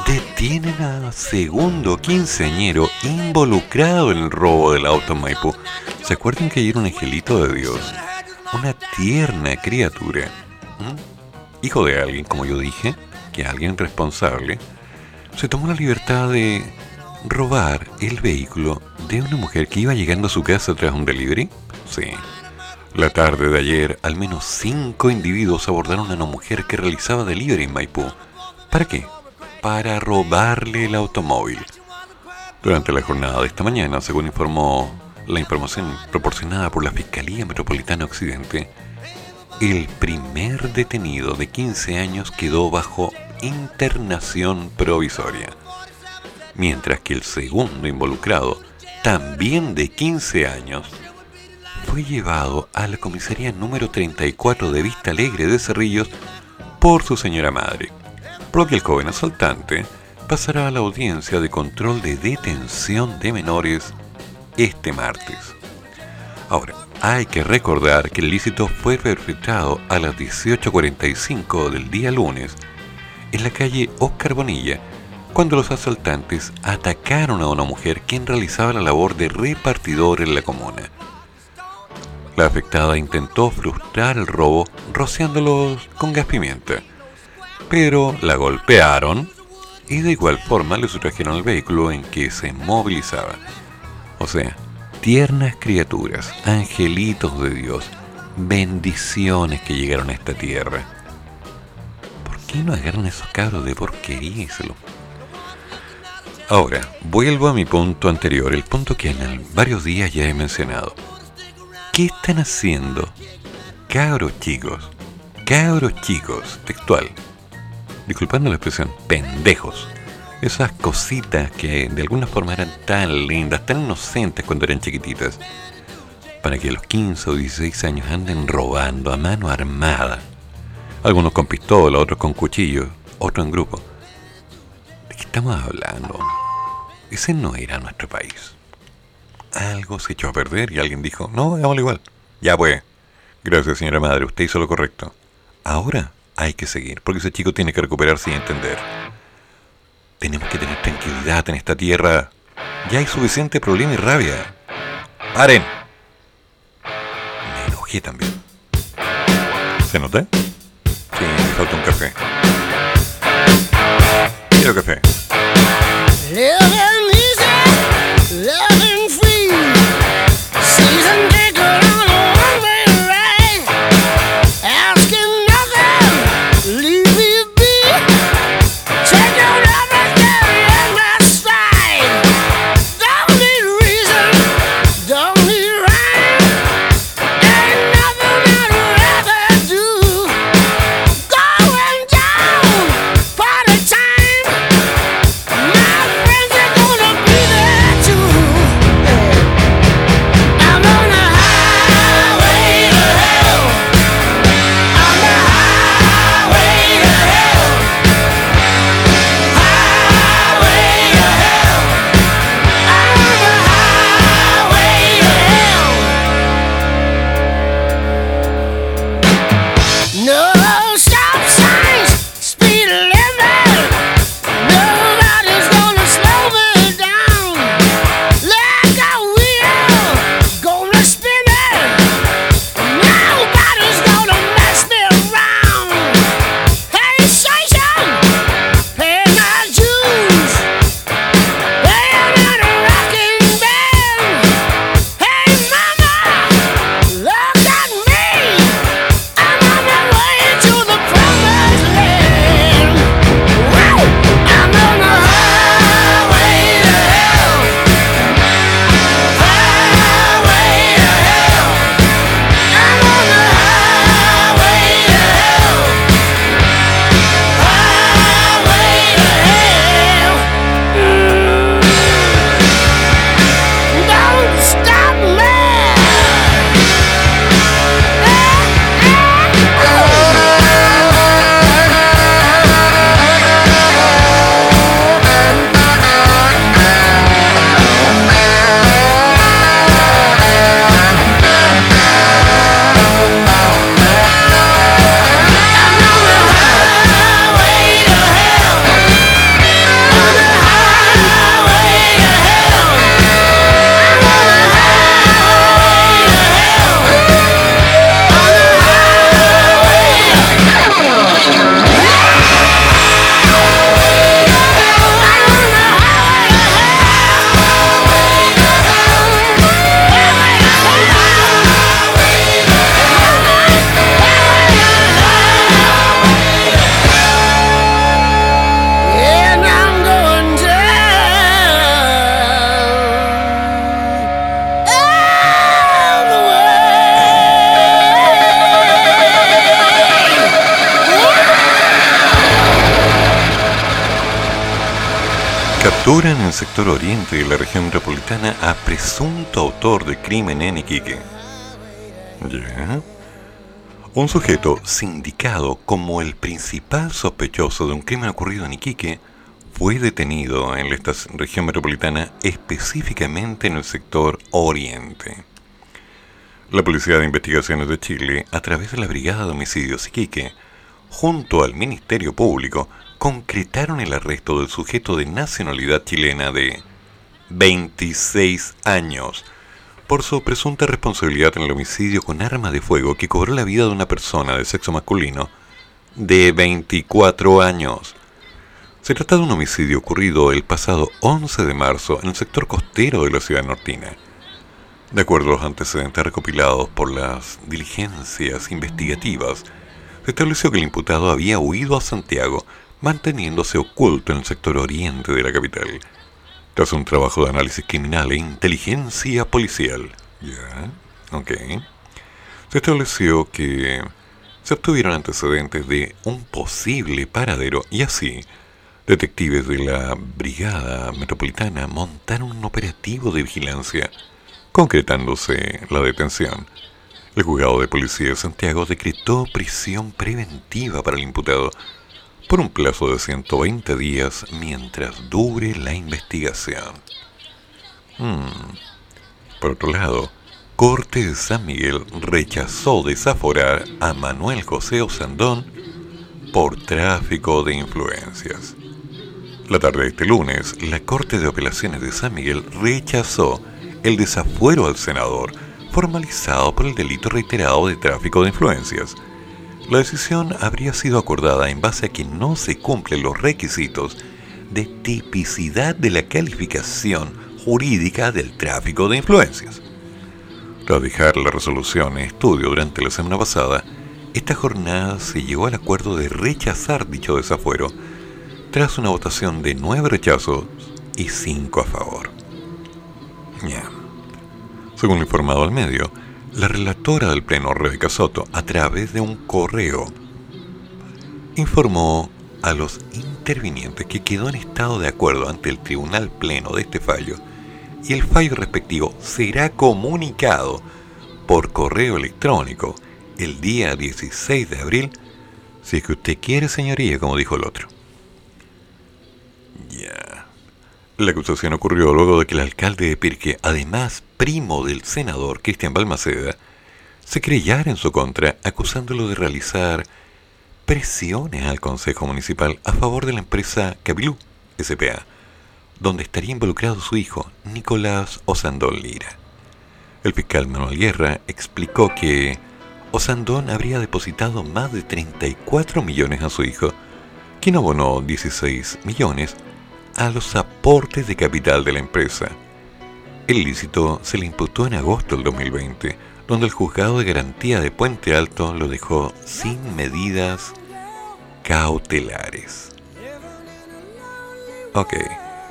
Detienen a segundo quinceañero involucrado en el robo del auto Maipú. ¿Se acuerdan que era un angelito de Dios? Una tierna criatura. ¿Mm? Hijo de alguien, como yo dije, que alguien responsable, se tomó la libertad de robar el vehículo de una mujer que iba llegando a su casa tras un delivery. Sí. La tarde de ayer, al menos cinco individuos abordaron a una mujer que realizaba delivery en Maipú. ¿Para qué? Para robarle el automóvil. Durante la jornada de esta mañana, según informó la información proporcionada por la Fiscalía Metropolitana Occidente, el primer detenido de 15 años quedó bajo internación provisoria, mientras que el segundo involucrado, también de 15 años, fue llevado a la comisaría número 34 de Vista Alegre de Cerrillos por su señora madre, por lo que el joven asaltante pasará a la audiencia de control de detención de menores este martes. Ahora, hay que recordar que el ilícito fue perpetrado a las 18.45 del día lunes en la calle Oscar Bonilla, cuando los asaltantes atacaron a una mujer quien realizaba la labor de repartidor en la comuna. La afectada intentó frustrar el robo rociándolos con gas pimienta, pero la golpearon y de igual forma le sustrajeron el vehículo en que se movilizaba. O sea, tiernas criaturas, angelitos de Dios, bendiciones que llegaron a esta tierra. ¿Por qué no agarran esos cabros de porquería y se. Ahora, vuelvo a mi punto anterior, el punto que en varios días ya he mencionado. ¿Qué están haciendo, cabros chicos, cabros chicos, textual, disculpando la expresión, pendejos. Esas cositas que de alguna forma eran tan lindas, tan inocentes cuando eran chiquititas, para que a los 15 o 16 años anden robando a mano armada. Algunos con pistola, otros con cuchillo, otros en grupo. ¿De qué estamos hablando? Ese no era nuestro país. Algo se echó a perder y alguien dijo, no, hagámoslo igual. Ya pues. Gracias, señora madre, usted hizo lo correcto. Ahora hay que seguir, porque ese chico tiene que recuperarse y entender. Tenemos que tener tranquilidad en esta tierra. Ya hay suficiente problema y rabia. ¡Paren! Me enojé también. ¿Se nota? Sí, me falta un café. Quiero café. Sector oriente de la región metropolitana a presunto autor de crimen en Iquique. ¿Ya? Un sujeto sindicado como el principal sospechoso de un crimen ocurrido en Iquique fue detenido en esta región metropolitana específicamente en el sector oriente. La Policía de Investigaciones de Chile, a través de la Brigada de Homicidios Iquique, junto al Ministerio Público, el arresto del sujeto de nacionalidad chilena de 26 años por su presunta responsabilidad en el homicidio con arma de fuego que cobró la vida de una persona de sexo masculino de 24 años. Se trata de un homicidio ocurrido el pasado 11 de marzo en el sector costero de la ciudad nortina. De acuerdo a los antecedentes recopilados por las diligencias investigativas, se estableció que el imputado había huido a Santiago, manteniéndose oculto en el sector oriente de la capital, tras un trabajo de análisis criminal e inteligencia policial. ¿Ya? Ok. Se estableció que se obtuvieron antecedentes de un posible paradero y así, detectives de la Brigada Metropolitana montaron un operativo de vigilancia, concretándose la detención. El juzgado de policía de Santiago decretó prisión preventiva para el imputado por un plazo de 120 días mientras dure la investigación. Hmm. Por otro lado, Corte de San Miguel rechazó desaforar a Manuel José Osandón por tráfico de influencias. La tarde de este lunes, la Corte de Apelaciones de San Miguel rechazó el desafuero al senador formalizado por el delito reiterado de tráfico de influencias. La decisión habría sido acordada en base a que no se cumplen los requisitos de tipicidad de la calificación jurídica del tráfico de influencias. Tras dejar la resolución en estudio durante la semana pasada, esta jornada se llegó al acuerdo de rechazar dicho desafuero tras una votación de nueve rechazos y cinco a favor. Ya. Según lo informado al medio, la relatora del Pleno, Rebeca Soto, a través de un correo, informó a los intervinientes que quedó en estado de acuerdo ante el Tribunal Pleno de este fallo y el fallo respectivo será comunicado por correo electrónico el día 16 de abril, si es que usted quiere, señoría, como dijo el otro. Ya. La acusación ocurrió luego de que el alcalde de Pirque, además primo del senador Cristian Balmaceda, se creyera en su contra acusándolo de realizar presiones al Consejo Municipal a favor de la empresa Cabilú, SPA, donde estaría involucrado su hijo, Nicolás Osandón Lira. El fiscal Manuel Guerra explicó que Osandón habría depositado más de 34 millones a su hijo, quien abonó 16 millones a los aportes de capital de la empresa. El ilícito se le imputó en agosto del 2020, donde el juzgado de garantía de Puente Alto lo dejó sin medidas cautelares. Ok,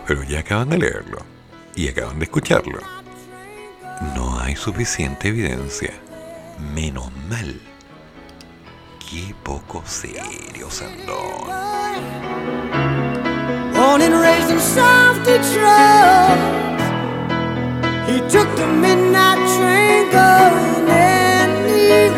pero ya acaban de leerlo y acaban de escucharlo. No hay suficiente evidencia. Menos mal. Qué poco serio, Sandón. Born and raised in South Detroit. He took the midnight train going anywhere.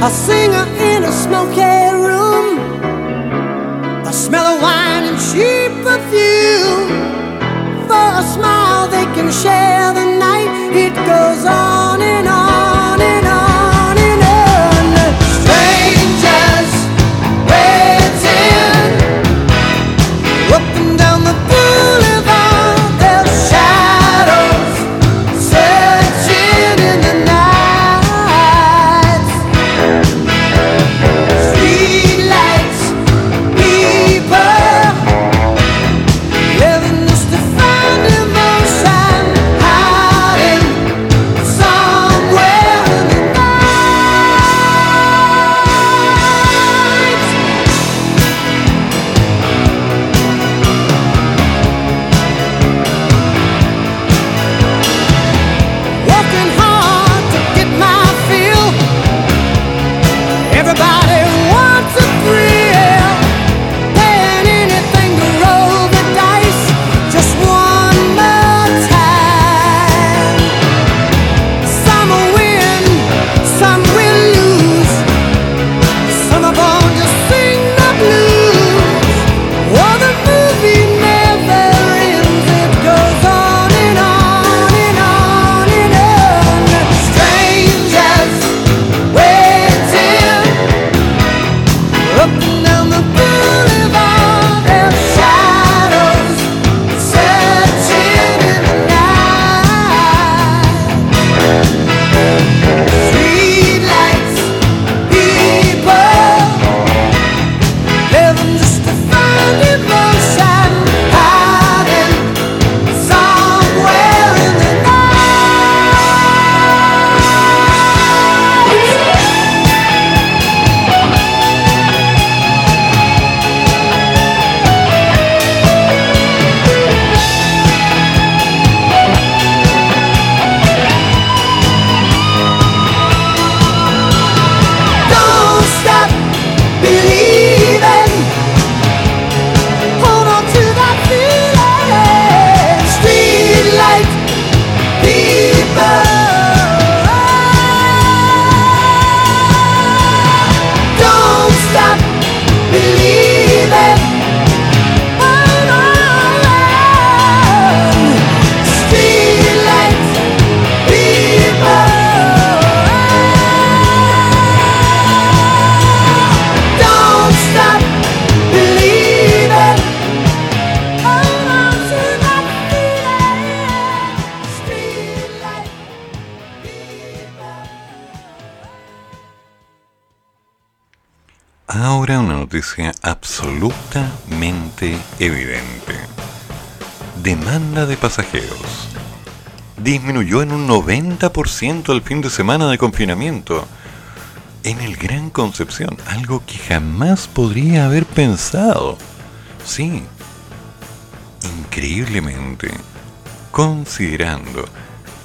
A singer smoky room. A smell of wine and cheap perfume. For a smile, they can share noticia absolutamente evidente. Demanda de pasajeros. Disminuyó en un 90% el fin de semana de confinamiento. En el Gran Concepción, algo que jamás podría haber pensado. Sí, increíblemente, considerando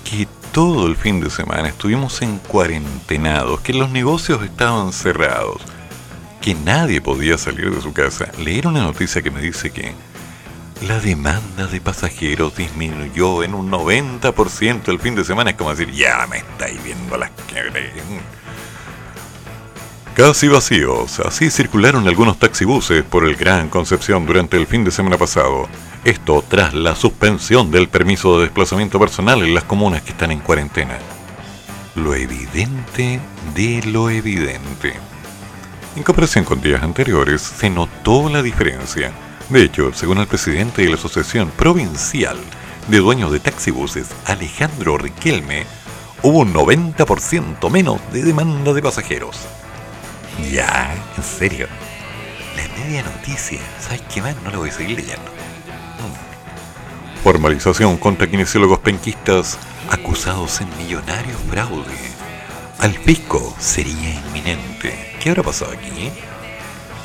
que todo el fin de semana estuvimos en cuarentenados, que los negocios estaban cerrados, que nadie podía salir de su casa, leer una noticia que me dice que la demanda de pasajeros disminuyó en un 90% el fin de semana. Es como decir, ya me estáis viendo las que Casi vacíos, así circularon algunos taxibuses por el Gran Concepción durante el fin de semana pasado. Esto tras la suspensión del permiso de desplazamiento personal en las comunas que están en cuarentena. Lo evidente de lo evidente. En comparación con días anteriores, se notó la diferencia. De hecho, según el presidente de la Asociación Provincial de Dueños de Taxibuses, Alejandro Riquelme, hubo un 90% menos de demanda de pasajeros. Ya, en serio. La media noticia, ¿sabes qué más? No lo voy a seguir leyendo. Mm. Formalización contra kinesiólogos penquistas acusados en millonario fraude. Al fisco sería inminente. ¿Qué habrá pasado aquí?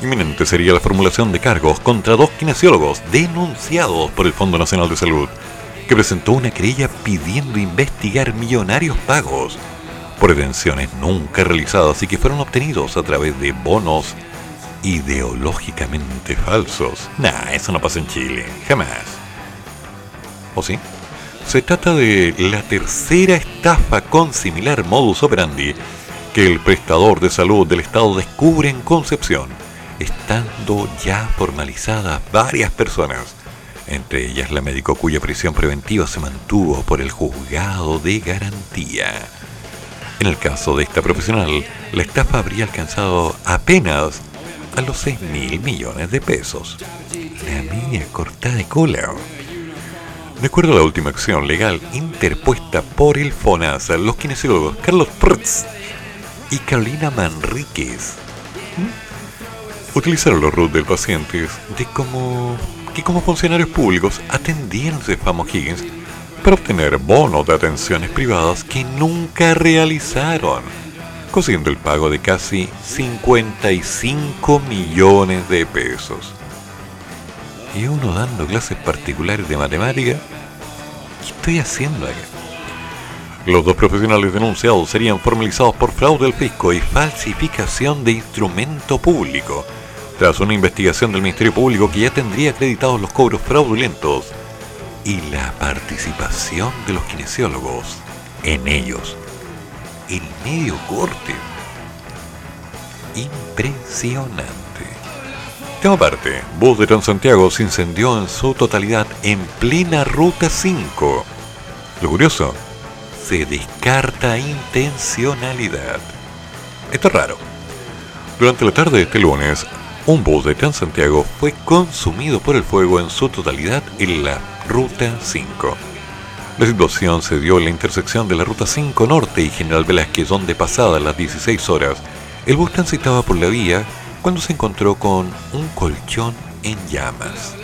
Inminente sería la formulación de cargos contra dos kinesiólogos denunciados por el Fondo Nacional de Salud, que presentó una querella pidiendo investigar millonarios pagos por detenciones nunca realizadas y que fueron obtenidos a través de bonos ideológicamente falsos. Nah, eso no pasa en Chile, jamás. ¿O sí? Se trata de la tercera estafa con similar modus operandi que el prestador de salud del Estado descubre en Concepción, estando ya formalizadas varias personas, entre ellas la médico cuya prisión preventiva se mantuvo por el juzgado de garantía. En el caso de esta profesional, la estafa habría alcanzado apenas a los 6 mil millones de pesos. La media cortada de cola. De acuerdo a la última acción legal interpuesta por el FONASA, los kinesiólogos Carlos Prtz y Carolina Manríquez ¿m? utilizaron los RUT del paciente de como que como funcionarios públicos atendían a Famo Higgins para obtener bonos de atenciones privadas que nunca realizaron, consiguiendo el pago de casi 55 millones de pesos. Y uno dando clases particulares de matemática, ¿qué estoy haciendo acá? Los dos profesionales denunciados serían formalizados por fraude al fisco y falsificación de instrumento público, tras una investigación del Ministerio Público que ya tendría acreditados los cobros fraudulentos y la participación de los kinesiólogos en ellos. El medio corte. Impresionante. Tema aparte, Bus de Transantiago se incendió en su totalidad en plena ruta 5. Lo curioso, se descarta intencionalidad. Esto es raro. Durante la tarde de este lunes, un bus de Transantiago fue consumido por el fuego en su totalidad en la Ruta 5. La situación se dio en la intersección de la Ruta 5 Norte y General Velázquez, donde pasadas las 16 horas, el bus transitaba por la vía cuando se encontró con un colchón en llamas.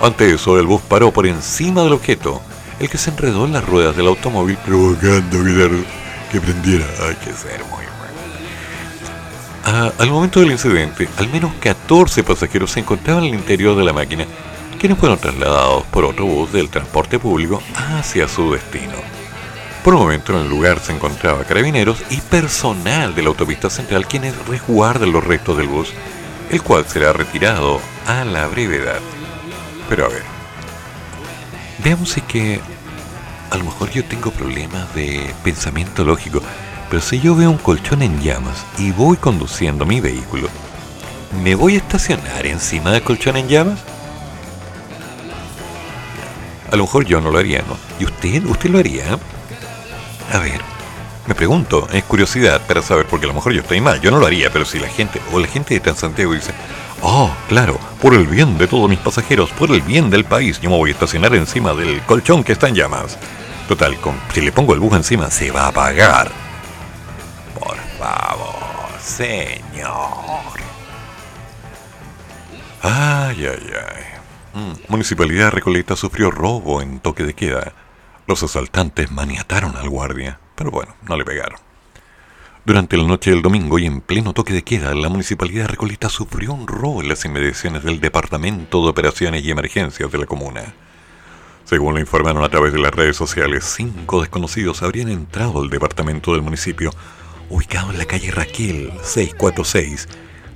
Ante eso, el bus paró por encima del objeto, el que se enredó en las ruedas del automóvil provocando que, que prendiera. Hay que ser muy bueno. Ah, al momento del incidente, al menos 14 pasajeros se encontraban en el interior de la máquina, quienes fueron trasladados por otro bus del transporte público hacia su destino. Por un momento en el lugar se encontraba carabineros y personal de la autopista central quienes resguardan los restos del bus, el cual será retirado a la brevedad. Pero a ver, veamos si que a lo mejor yo tengo problemas de pensamiento lógico, pero si yo veo un colchón en llamas y voy conduciendo mi vehículo, ¿me voy a estacionar encima del colchón en llamas? A lo mejor yo no lo haría, ¿no? ¿Y usted? ¿Usted lo haría? A ver, me pregunto, es curiosidad para saber, porque a lo mejor yo estoy mal, yo no lo haría, pero si la gente, o la gente de Transantiago dice, oh, claro, por el bien de todos mis pasajeros, por el bien del país, yo me voy a estacionar encima del colchón que está en llamas. Total, con, si le pongo el bus encima, se va a apagar. Por favor, señor. Ay, ay, ay. Mm, Municipalidad Recoleta sufrió robo en toque de queda. Los asaltantes maniataron al guardia, pero bueno, no le pegaron. Durante la noche del domingo y en pleno toque de queda, la Municipalidad de Recoleta sufrió un robo en las inmediaciones del Departamento de Operaciones y Emergencias de la comuna. Según lo informaron a través de las redes sociales, cinco desconocidos habrían entrado al departamento del municipio, ubicado en la calle Raquel 646,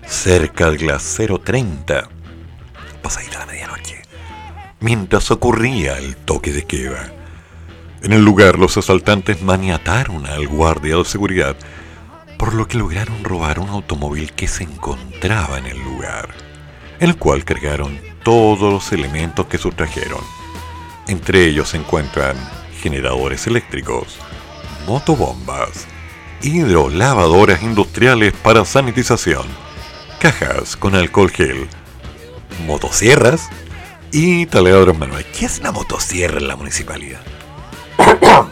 cerca de las 030, pasadita la medianoche, mientras ocurría el toque de queda. En el lugar, los asaltantes maniataron al guardia de seguridad, por lo que lograron robar un automóvil que se encontraba en el lugar, el cual cargaron todos los elementos que sustrajeron. Entre ellos se encuentran generadores eléctricos, motobombas, hidrolavadoras industriales para sanitización, cajas con alcohol gel, motosierras y taladros manuales. ¿Qué es una motosierra en la municipalidad?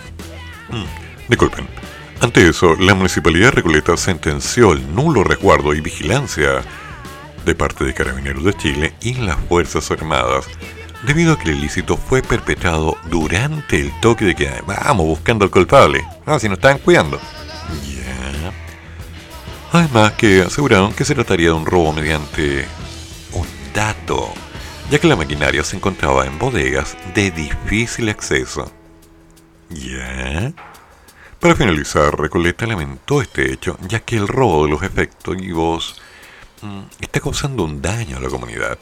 Mm, Disculpen. Ante eso, la Municipalidad de Recoleta sentenció el nulo resguardo y vigilancia de parte de Carabineros de Chile y las Fuerzas Armadas, debido a que el ilícito fue perpetrado durante el toque de queda. Vamos, buscando al culpable. Ah, si nos estaban cuidando. Además que aseguraron que se trataría de un robo mediante un dato, ya que la maquinaria se encontraba en bodegas de difícil acceso. ¿Ya? Para finalizar, Recoleta lamentó este hecho, ya que el robo de los efectivos mm, está causando un daño a la comunidad.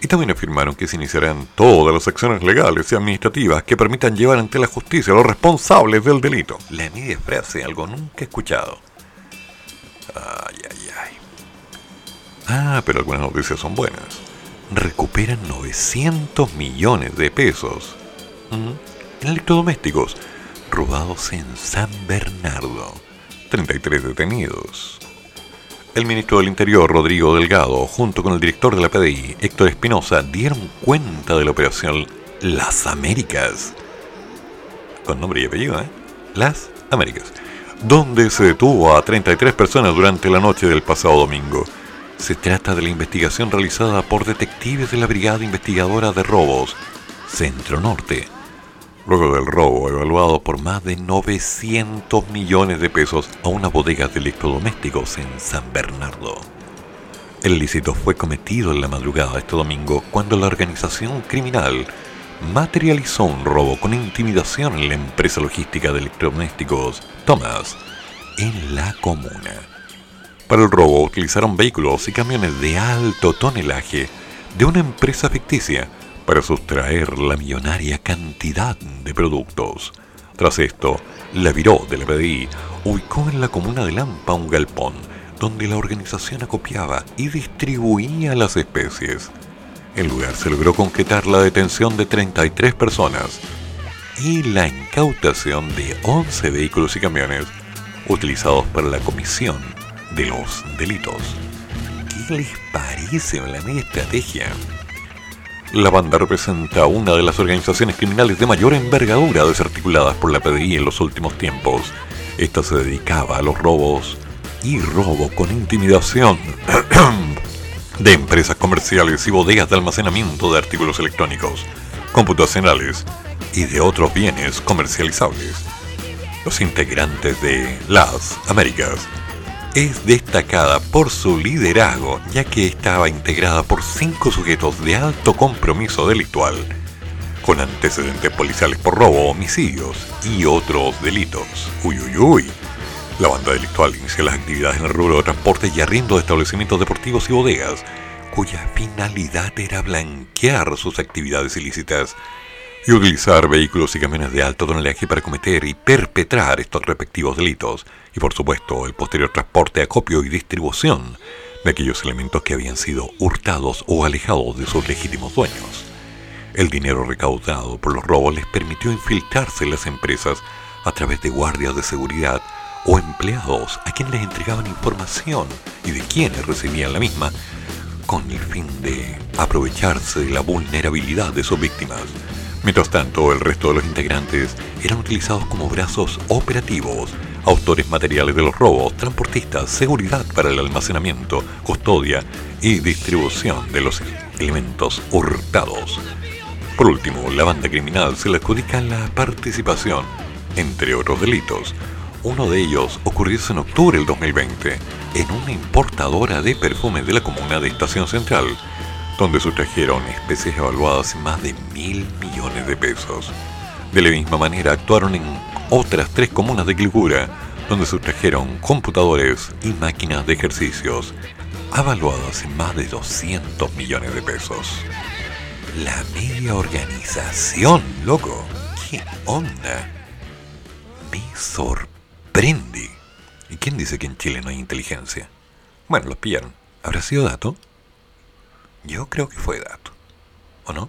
Y también afirmaron que se iniciarán todas las acciones legales y administrativas que permitan llevar ante la justicia a los responsables del delito. La media frase, algo nunca escuchado. Ay, ay, ay. Ah, pero algunas noticias son buenas. Recuperan 900 millones de pesos mm, en electrodomésticos en San Bernardo. 33 detenidos. El ministro del Interior, Rodrigo Delgado, junto con el director de la PDI, Héctor Espinosa, dieron cuenta de la operación Las Américas. Con nombre y apellido, ¿eh? Las Américas. Donde se detuvo a 33 personas durante la noche del pasado domingo. Se trata de la investigación realizada por detectives de la Brigada Investigadora de Robos, Centro Norte. Luego del robo, evaluado por más de 900 millones de pesos a una bodega de electrodomésticos en San Bernardo. El ilícito fue cometido en la madrugada de este domingo cuando la organización criminal materializó un robo con intimidación en la empresa logística de electrodomésticos Thomas en la comuna. Para el robo utilizaron vehículos y camiones de alto tonelaje de una empresa ficticia para sustraer la millonaria cantidad de productos. Tras esto, la Viró de la PDI ubicó en la comuna de Lampa un galpón donde la organización acopiaba y distribuía las especies. En lugar se logró concretar la detención de 33 personas y la incautación de 11 vehículos y camiones utilizados para la comisión de los delitos. ¿Qué les parece la media estrategia? La banda representa una de las organizaciones criminales de mayor envergadura desarticuladas por la PDI en los últimos tiempos. Esta se dedicaba a los robos y robo con intimidación de empresas comerciales y bodegas de almacenamiento de artículos electrónicos, computacionales y de otros bienes comercializables. Los integrantes de las Américas es destacada por su liderazgo, ya que estaba integrada por cinco sujetos de alto compromiso delictual, con antecedentes policiales por robo, homicidios y otros delitos. Uy, uy, uy. La banda delictual inició las actividades en el rubro de transporte y arriendo de establecimientos deportivos y bodegas, cuya finalidad era blanquear sus actividades ilícitas y utilizar vehículos y camiones de alto tonelaje para cometer y perpetrar estos respectivos delitos, y por supuesto el posterior transporte, acopio y distribución de aquellos elementos que habían sido hurtados o alejados de sus legítimos dueños. El dinero recaudado por los robos les permitió infiltrarse en las empresas a través de guardias de seguridad o empleados a quienes les entregaban información y de quienes recibían la misma, con el fin de aprovecharse de la vulnerabilidad de sus víctimas. Mientras tanto, el resto de los integrantes eran utilizados como brazos operativos, autores materiales de los robos, transportistas, seguridad para el almacenamiento, custodia y distribución de los elementos hurtados. Por último, la banda criminal se le adjudica la participación, entre otros delitos. Uno de ellos ocurrió en octubre del 2020 en una importadora de perfumes de la comuna de Estación Central, donde sustrajeron especies evaluadas en más de mil millones de pesos. De la misma manera actuaron en otras tres comunas de Quilcura, donde sustrajeron computadores y máquinas de ejercicios, avaluadas en más de 200 millones de pesos. La media organización, loco. ¿Qué onda? Me sorprende. ¿Y quién dice que en Chile no hay inteligencia? Bueno, los pillaron. ¿Habrá sido dato? Yo creo que fue dato. ¿O no?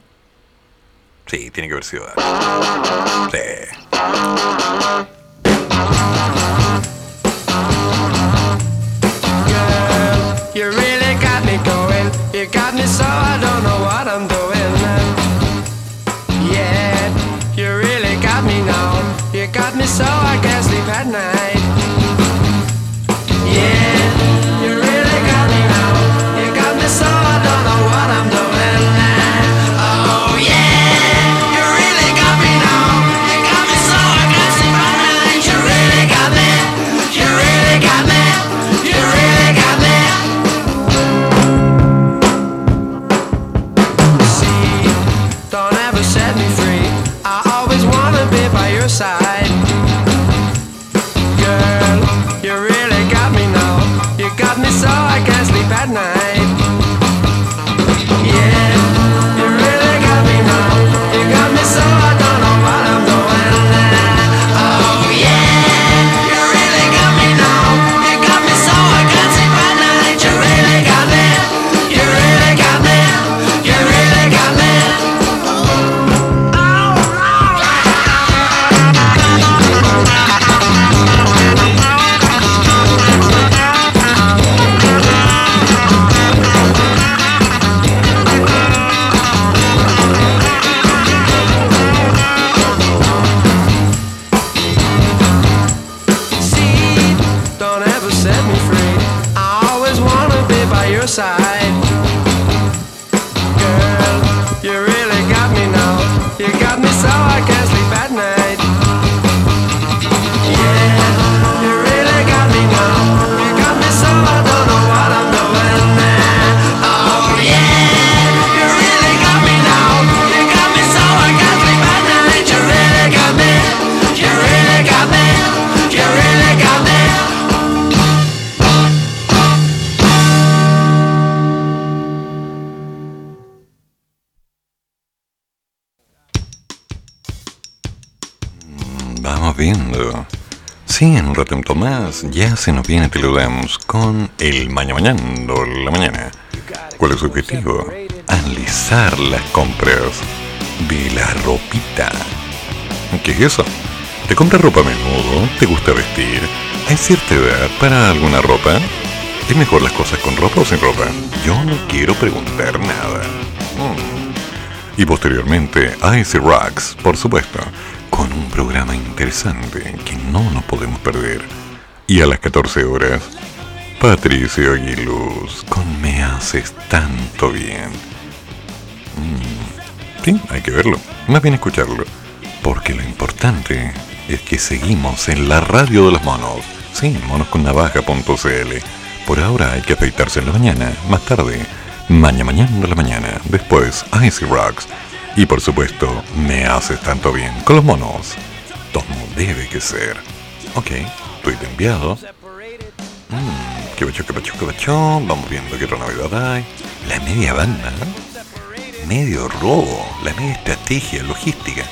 Sí, tiene que haber sido dato. Sí. You really got me going. You got me so I don't know what I'm doing. Yeah, you really got me now. You got me so I can't ya se nos viene Teludams con el Maña Mañando la mañana. ¿Cuál es su objetivo? Analizar las compras de la ropita. ¿Qué es eso? ¿Te compras ropa a menudo? ¿Te gusta vestir? ¿Hay cierta edad para alguna ropa? ¿Es mejor las cosas con ropa o sin ropa? Yo no quiero preguntar nada. Mm. Y posteriormente Icy Rocks, por supuesto, con un programa interesante que no nos podemos perder. Y a las 14 horas, Patricio Aguiluz con Me haces tanto bien. Mm, Sí, hay que verlo, más bien escucharlo, porque lo importante es que seguimos en la radio de los monos. Sí, monosconnavaja.cl. Por ahora hay que afeitarse en la mañana, más tarde, mañana mañana de la mañana, después Icy Rocks y por supuesto, me haces tanto bien con los monos. Como debe que ser. Ok, tweet enviado. Mmm, qué bacho, qué bacho, qué bacho. Vamos viendo qué otra novedad hay. La media banda. Medio robo. La media estrategia, logística.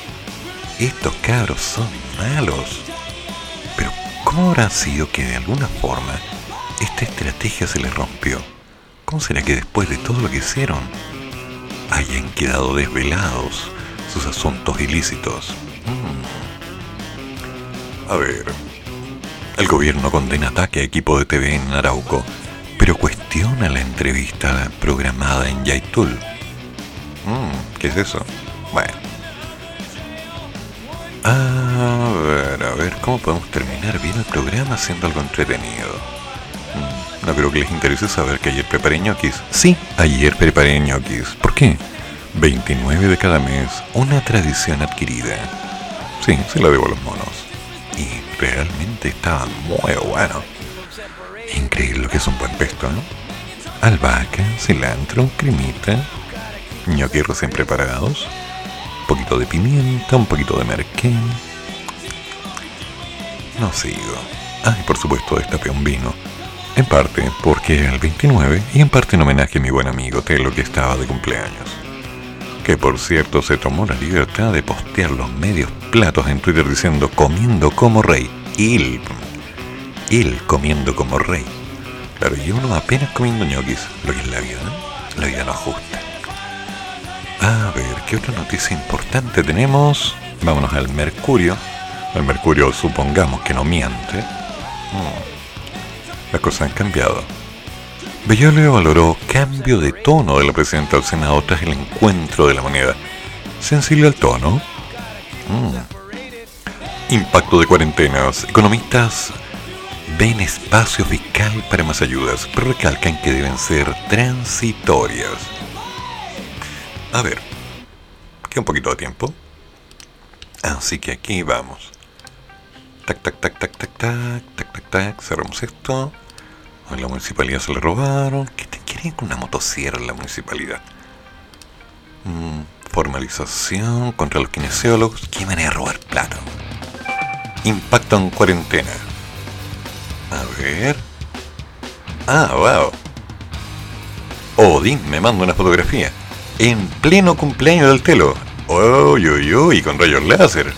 Estos cabros son malos. Pero, ¿cómo habrá sido que de alguna forma esta estrategia se les rompió? ¿Cómo será que después de todo lo que hicieron, hayan quedado desvelados sus asuntos ilícitos. Mm. A ver, el gobierno condena ataque a equipo de TV en Arauco, pero cuestiona la entrevista programada en Yaitul. Mm, ¿Qué es eso? Bueno. A ver, a ver, ¿cómo podemos terminar bien el programa haciendo algo entretenido? Mm, No creo que les interese saber que ayer preparé ñoquis. Sí, ayer preparé ñoquis. ¿Por qué? 29 de cada mes, una tradición adquirida. Sí, se la debo a los monos. Realmente estaban muy buenos. Increíble que es un buen pesto, ¿no? Albahaca, cilantro, cremita, ñoquis recién preparados, un poquito de pimienta, un poquito de merquén. No sigo. Ah, por supuesto destapé un vino. En parte porque el 29 y en parte en homenaje a mi buen amigo Telo que estaba de cumpleaños. Que por cierto se tomó la libertad de postear los medios platos en Twitter diciendo comiendo como rey. Él, él comiendo como rey. Claro, y uno apenas comiendo ñoquis, lo que es la vida, ¿no? La vida no es justa. A ver, ¿qué otra noticia importante tenemos? Vámonos al Mercurio. El Mercurio supongamos que no miente. Mm. Las cosas han cambiado. Bellolio valoró cambio de tono de la presidenta del Senado tras el encuentro de la moneda. Sensible al tono. Mm. Impacto de cuarentenas. Economistas ven espacio fiscal para más ayudas, pero recalcan que deben ser transitorias. A ver, queda un poquito de tiempo. Así que aquí vamos. Tac, tac, tac, tac, tac, tac, tac, tac, tac. Cerramos esto. A la municipalidad se le robaron. ¿Qué te quieren con una motosierra en la municipalidad? Mm, formalización contra los kinesiólogos. ¿Qué manera de robar plata? Impacto en cuarentena. A ver. Ah, wow. Odín me manda una fotografía. En pleno cumpleaños del telo. Uy, uy, uy, con rayos láser.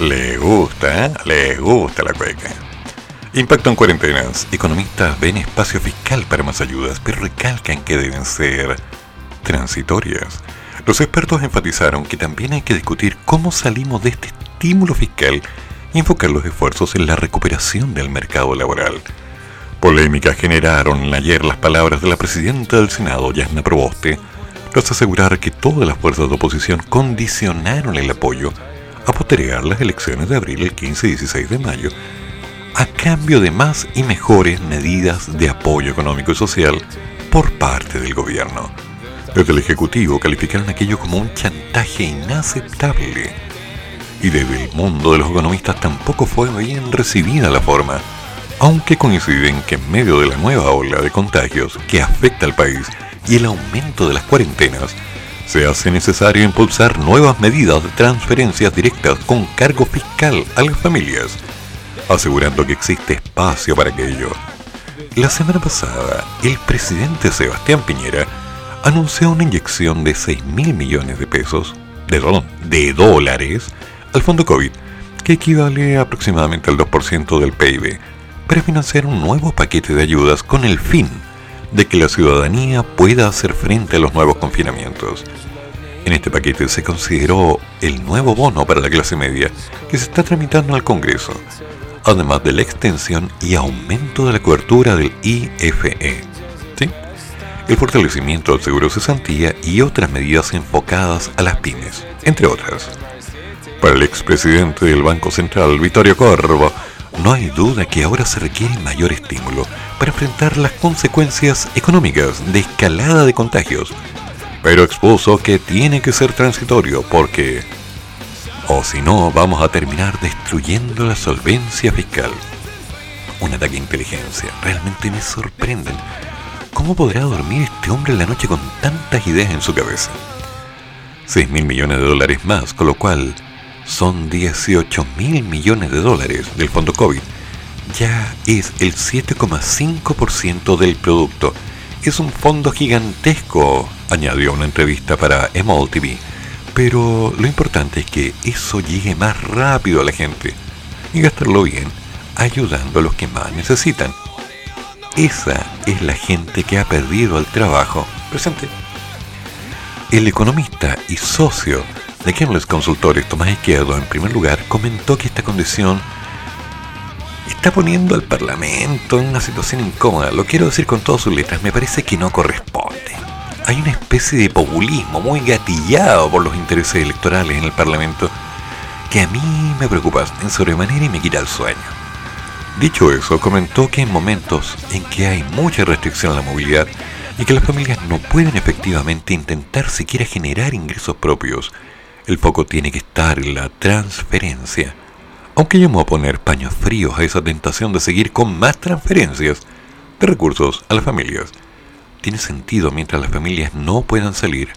Le gusta, ¿eh? Le gusta la cueca. Impacto en cuarentenas. Economistas ven espacio fiscal para más ayudas, pero recalcan que deben ser transitorias. Los expertos enfatizaron que también hay que discutir cómo salimos de este estímulo fiscal y enfocar los esfuerzos en la recuperación del mercado laboral. Polémica generaron ayer las palabras de la presidenta del Senado, Yasna Proboste, tras asegurar que todas las fuerzas de oposición condicionaron el apoyo a postergar las elecciones de abril el 15 y 16 de mayo a cambio de más y mejores medidas de apoyo económico y social por parte del gobierno. Desde el Ejecutivo calificaron aquello como un chantaje inaceptable. Y desde el mundo de los economistas tampoco fue bien recibida la forma, aunque coinciden que en medio de la nueva ola de contagios que afecta al país y el aumento de las cuarentenas, se hace necesario impulsar nuevas medidas de transferencias directas con cargo fiscal a las familias, asegurando que existe espacio para aquello. La semana pasada, el presidente Sebastián Piñera anunció una inyección de 6 mil millones de pesos, de, perdón, de dólares, al fondo COVID, que equivale aproximadamente al 2% del PIB, para financiar un nuevo paquete de ayudas con el fin de que la ciudadanía pueda hacer frente a los nuevos confinamientos. En este paquete se consideró el nuevo bono para la clase media que se está tramitando al Congreso, además de la extensión y aumento de la cobertura del IFE, el fortalecimiento del seguro cesantía y otras medidas enfocadas a las pymes, entre otras. Para el expresidente del Banco Central, Vittorio Corvo, no hay duda que ahora se requiere mayor estímulo para enfrentar las consecuencias económicas de escalada de contagios, pero expuso que tiene que ser transitorio porque, o si no, vamos a terminar destruyendo la solvencia fiscal. Un ataque de inteligencia, realmente me sorprenden. ¿Cómo podrá dormir este hombre en la noche con tantas ideas en su cabeza? 6 mil millones de dólares más, con lo cual son 18 mil millones de dólares del fondo COVID. Ya es el 7,5% del producto. Es un fondo gigantesco, añadió una entrevista para Emol TV. Pero lo importante es que eso llegue más rápido a la gente y gastarlo bien, ayudando a los que más necesitan. Esa es la gente que ha perdido el trabajo. Presente. El economista y socio de Kemles Consultores, Tomás Izquierdo, en primer lugar, comentó que esta condición está poniendo al Parlamento en una situación incómoda. Lo quiero decir con todas sus letras, me parece que no corresponde. Hay una especie de populismo muy gatillado por los intereses electorales en el Parlamento que a mí me preocupa en sobremanera y me quita el sueño. Dicho eso, comentó que en momentos en que hay mucha restricción a la movilidad y que las familias no pueden efectivamente intentar siquiera generar ingresos propios, el foco tiene que estar en la transferencia. Aunque yo me voy a poner paños fríos a esa tentación de seguir con más transferencias de recursos a las familias. Tiene sentido mientras las familias no puedan salir,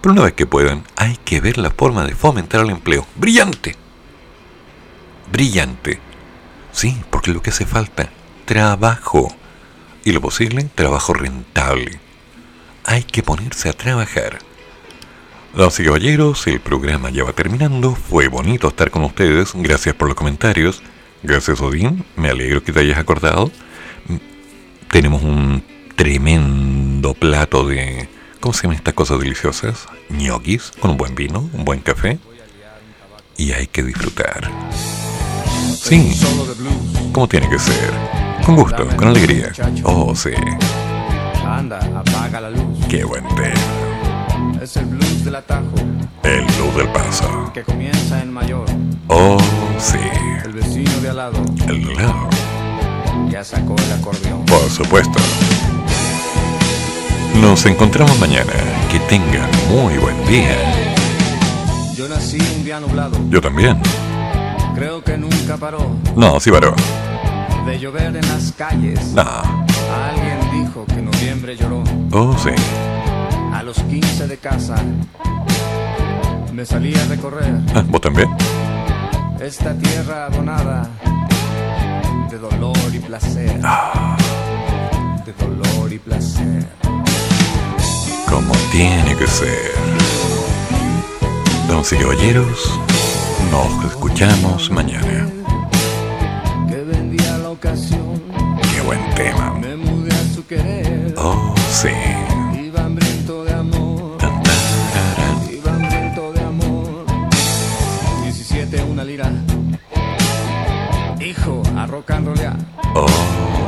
pero una vez que puedan, hay que ver la forma de fomentar el empleo. ¡Brillante! Brillante. Sí, porque lo que hace falta, trabajo. Y lo posible, trabajo rentable. Hay que ponerse a trabajar. Damas y caballeros, el programa ya va terminando. Fue bonito estar con ustedes. Gracias por los comentarios. Gracias, Odín. Me alegro que te hayas acordado. Tenemos un tremendo plato de. ¿Cómo se llaman estas cosas deliciosas? ñoquis con un buen vino, un buen café. Y hay que disfrutar. Sí, como tiene que ser. Con gusto, con alegría. Oh, sí. Anda, apaga la luz. Qué buen tema. Es el blues del atajo El luz del paso. que comienza en mayor. Oh, sí. El vecino de al lado El de lado. ya sacó el acordeón. Por supuesto. Nos encontramos mañana. Que tengan muy buen día. Yo nací un día nublado. Yo también. Creo que nunca paró No, sí, varó. de llover en las calles. No. Alguien dijo que noviembre lloró. Oh, sí. A los 15 de casa me salí a recorrer Ah, ¿Vos también? esta tierra abonada de dolor y placer. De dolor y placer. Como tiene que ser. Damas y caballeros, nos escuchamos mañana. Que vendía la ocasión. Qué buen tema. Me mudé a su querer. Oh, sí. Iba hambriento de amor. Tan, tararán. Iba hambriento de amor. 17 una lira. Hijo, a rock and rollear. Oh,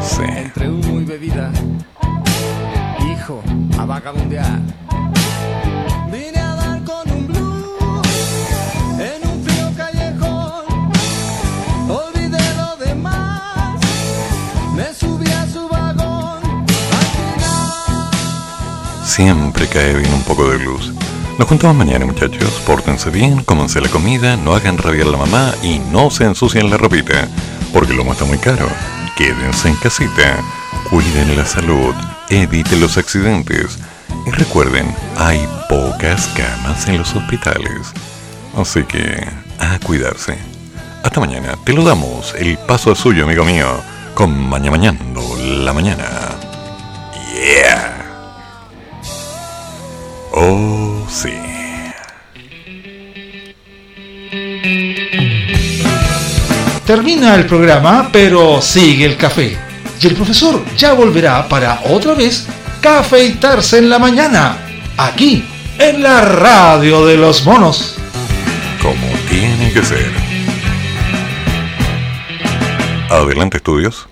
sí. Entre humo y bebida. Hijo, a vagabundear. Vine a dar con un blues en un frío callejón. Olvidé lo demás. Me subí a su vagón. Al final. Siempre cae bien un poco de luz. Nos juntamos mañana, muchachos. Pórtense bien, cómanse la comida, no hagan rabiar a la mamá y no se ensucien la ropita. Porque lo está muy caro. Quédense en casita. Cuiden la salud. Eviten los accidentes. Y recuerden, hay pocas camas en los hospitales. Así que, a cuidarse. Hasta mañana. Te lo damos. El paso es suyo, amigo mío. Con Maña Mañando la mañana. Yeah. Oh, sí. Termina el programa, pero sigue el café. Y el profesor ya volverá para otra vez cafeitarse en la mañana, aquí, en la radio de los monos. Como tiene que ser. Adelante, estudios.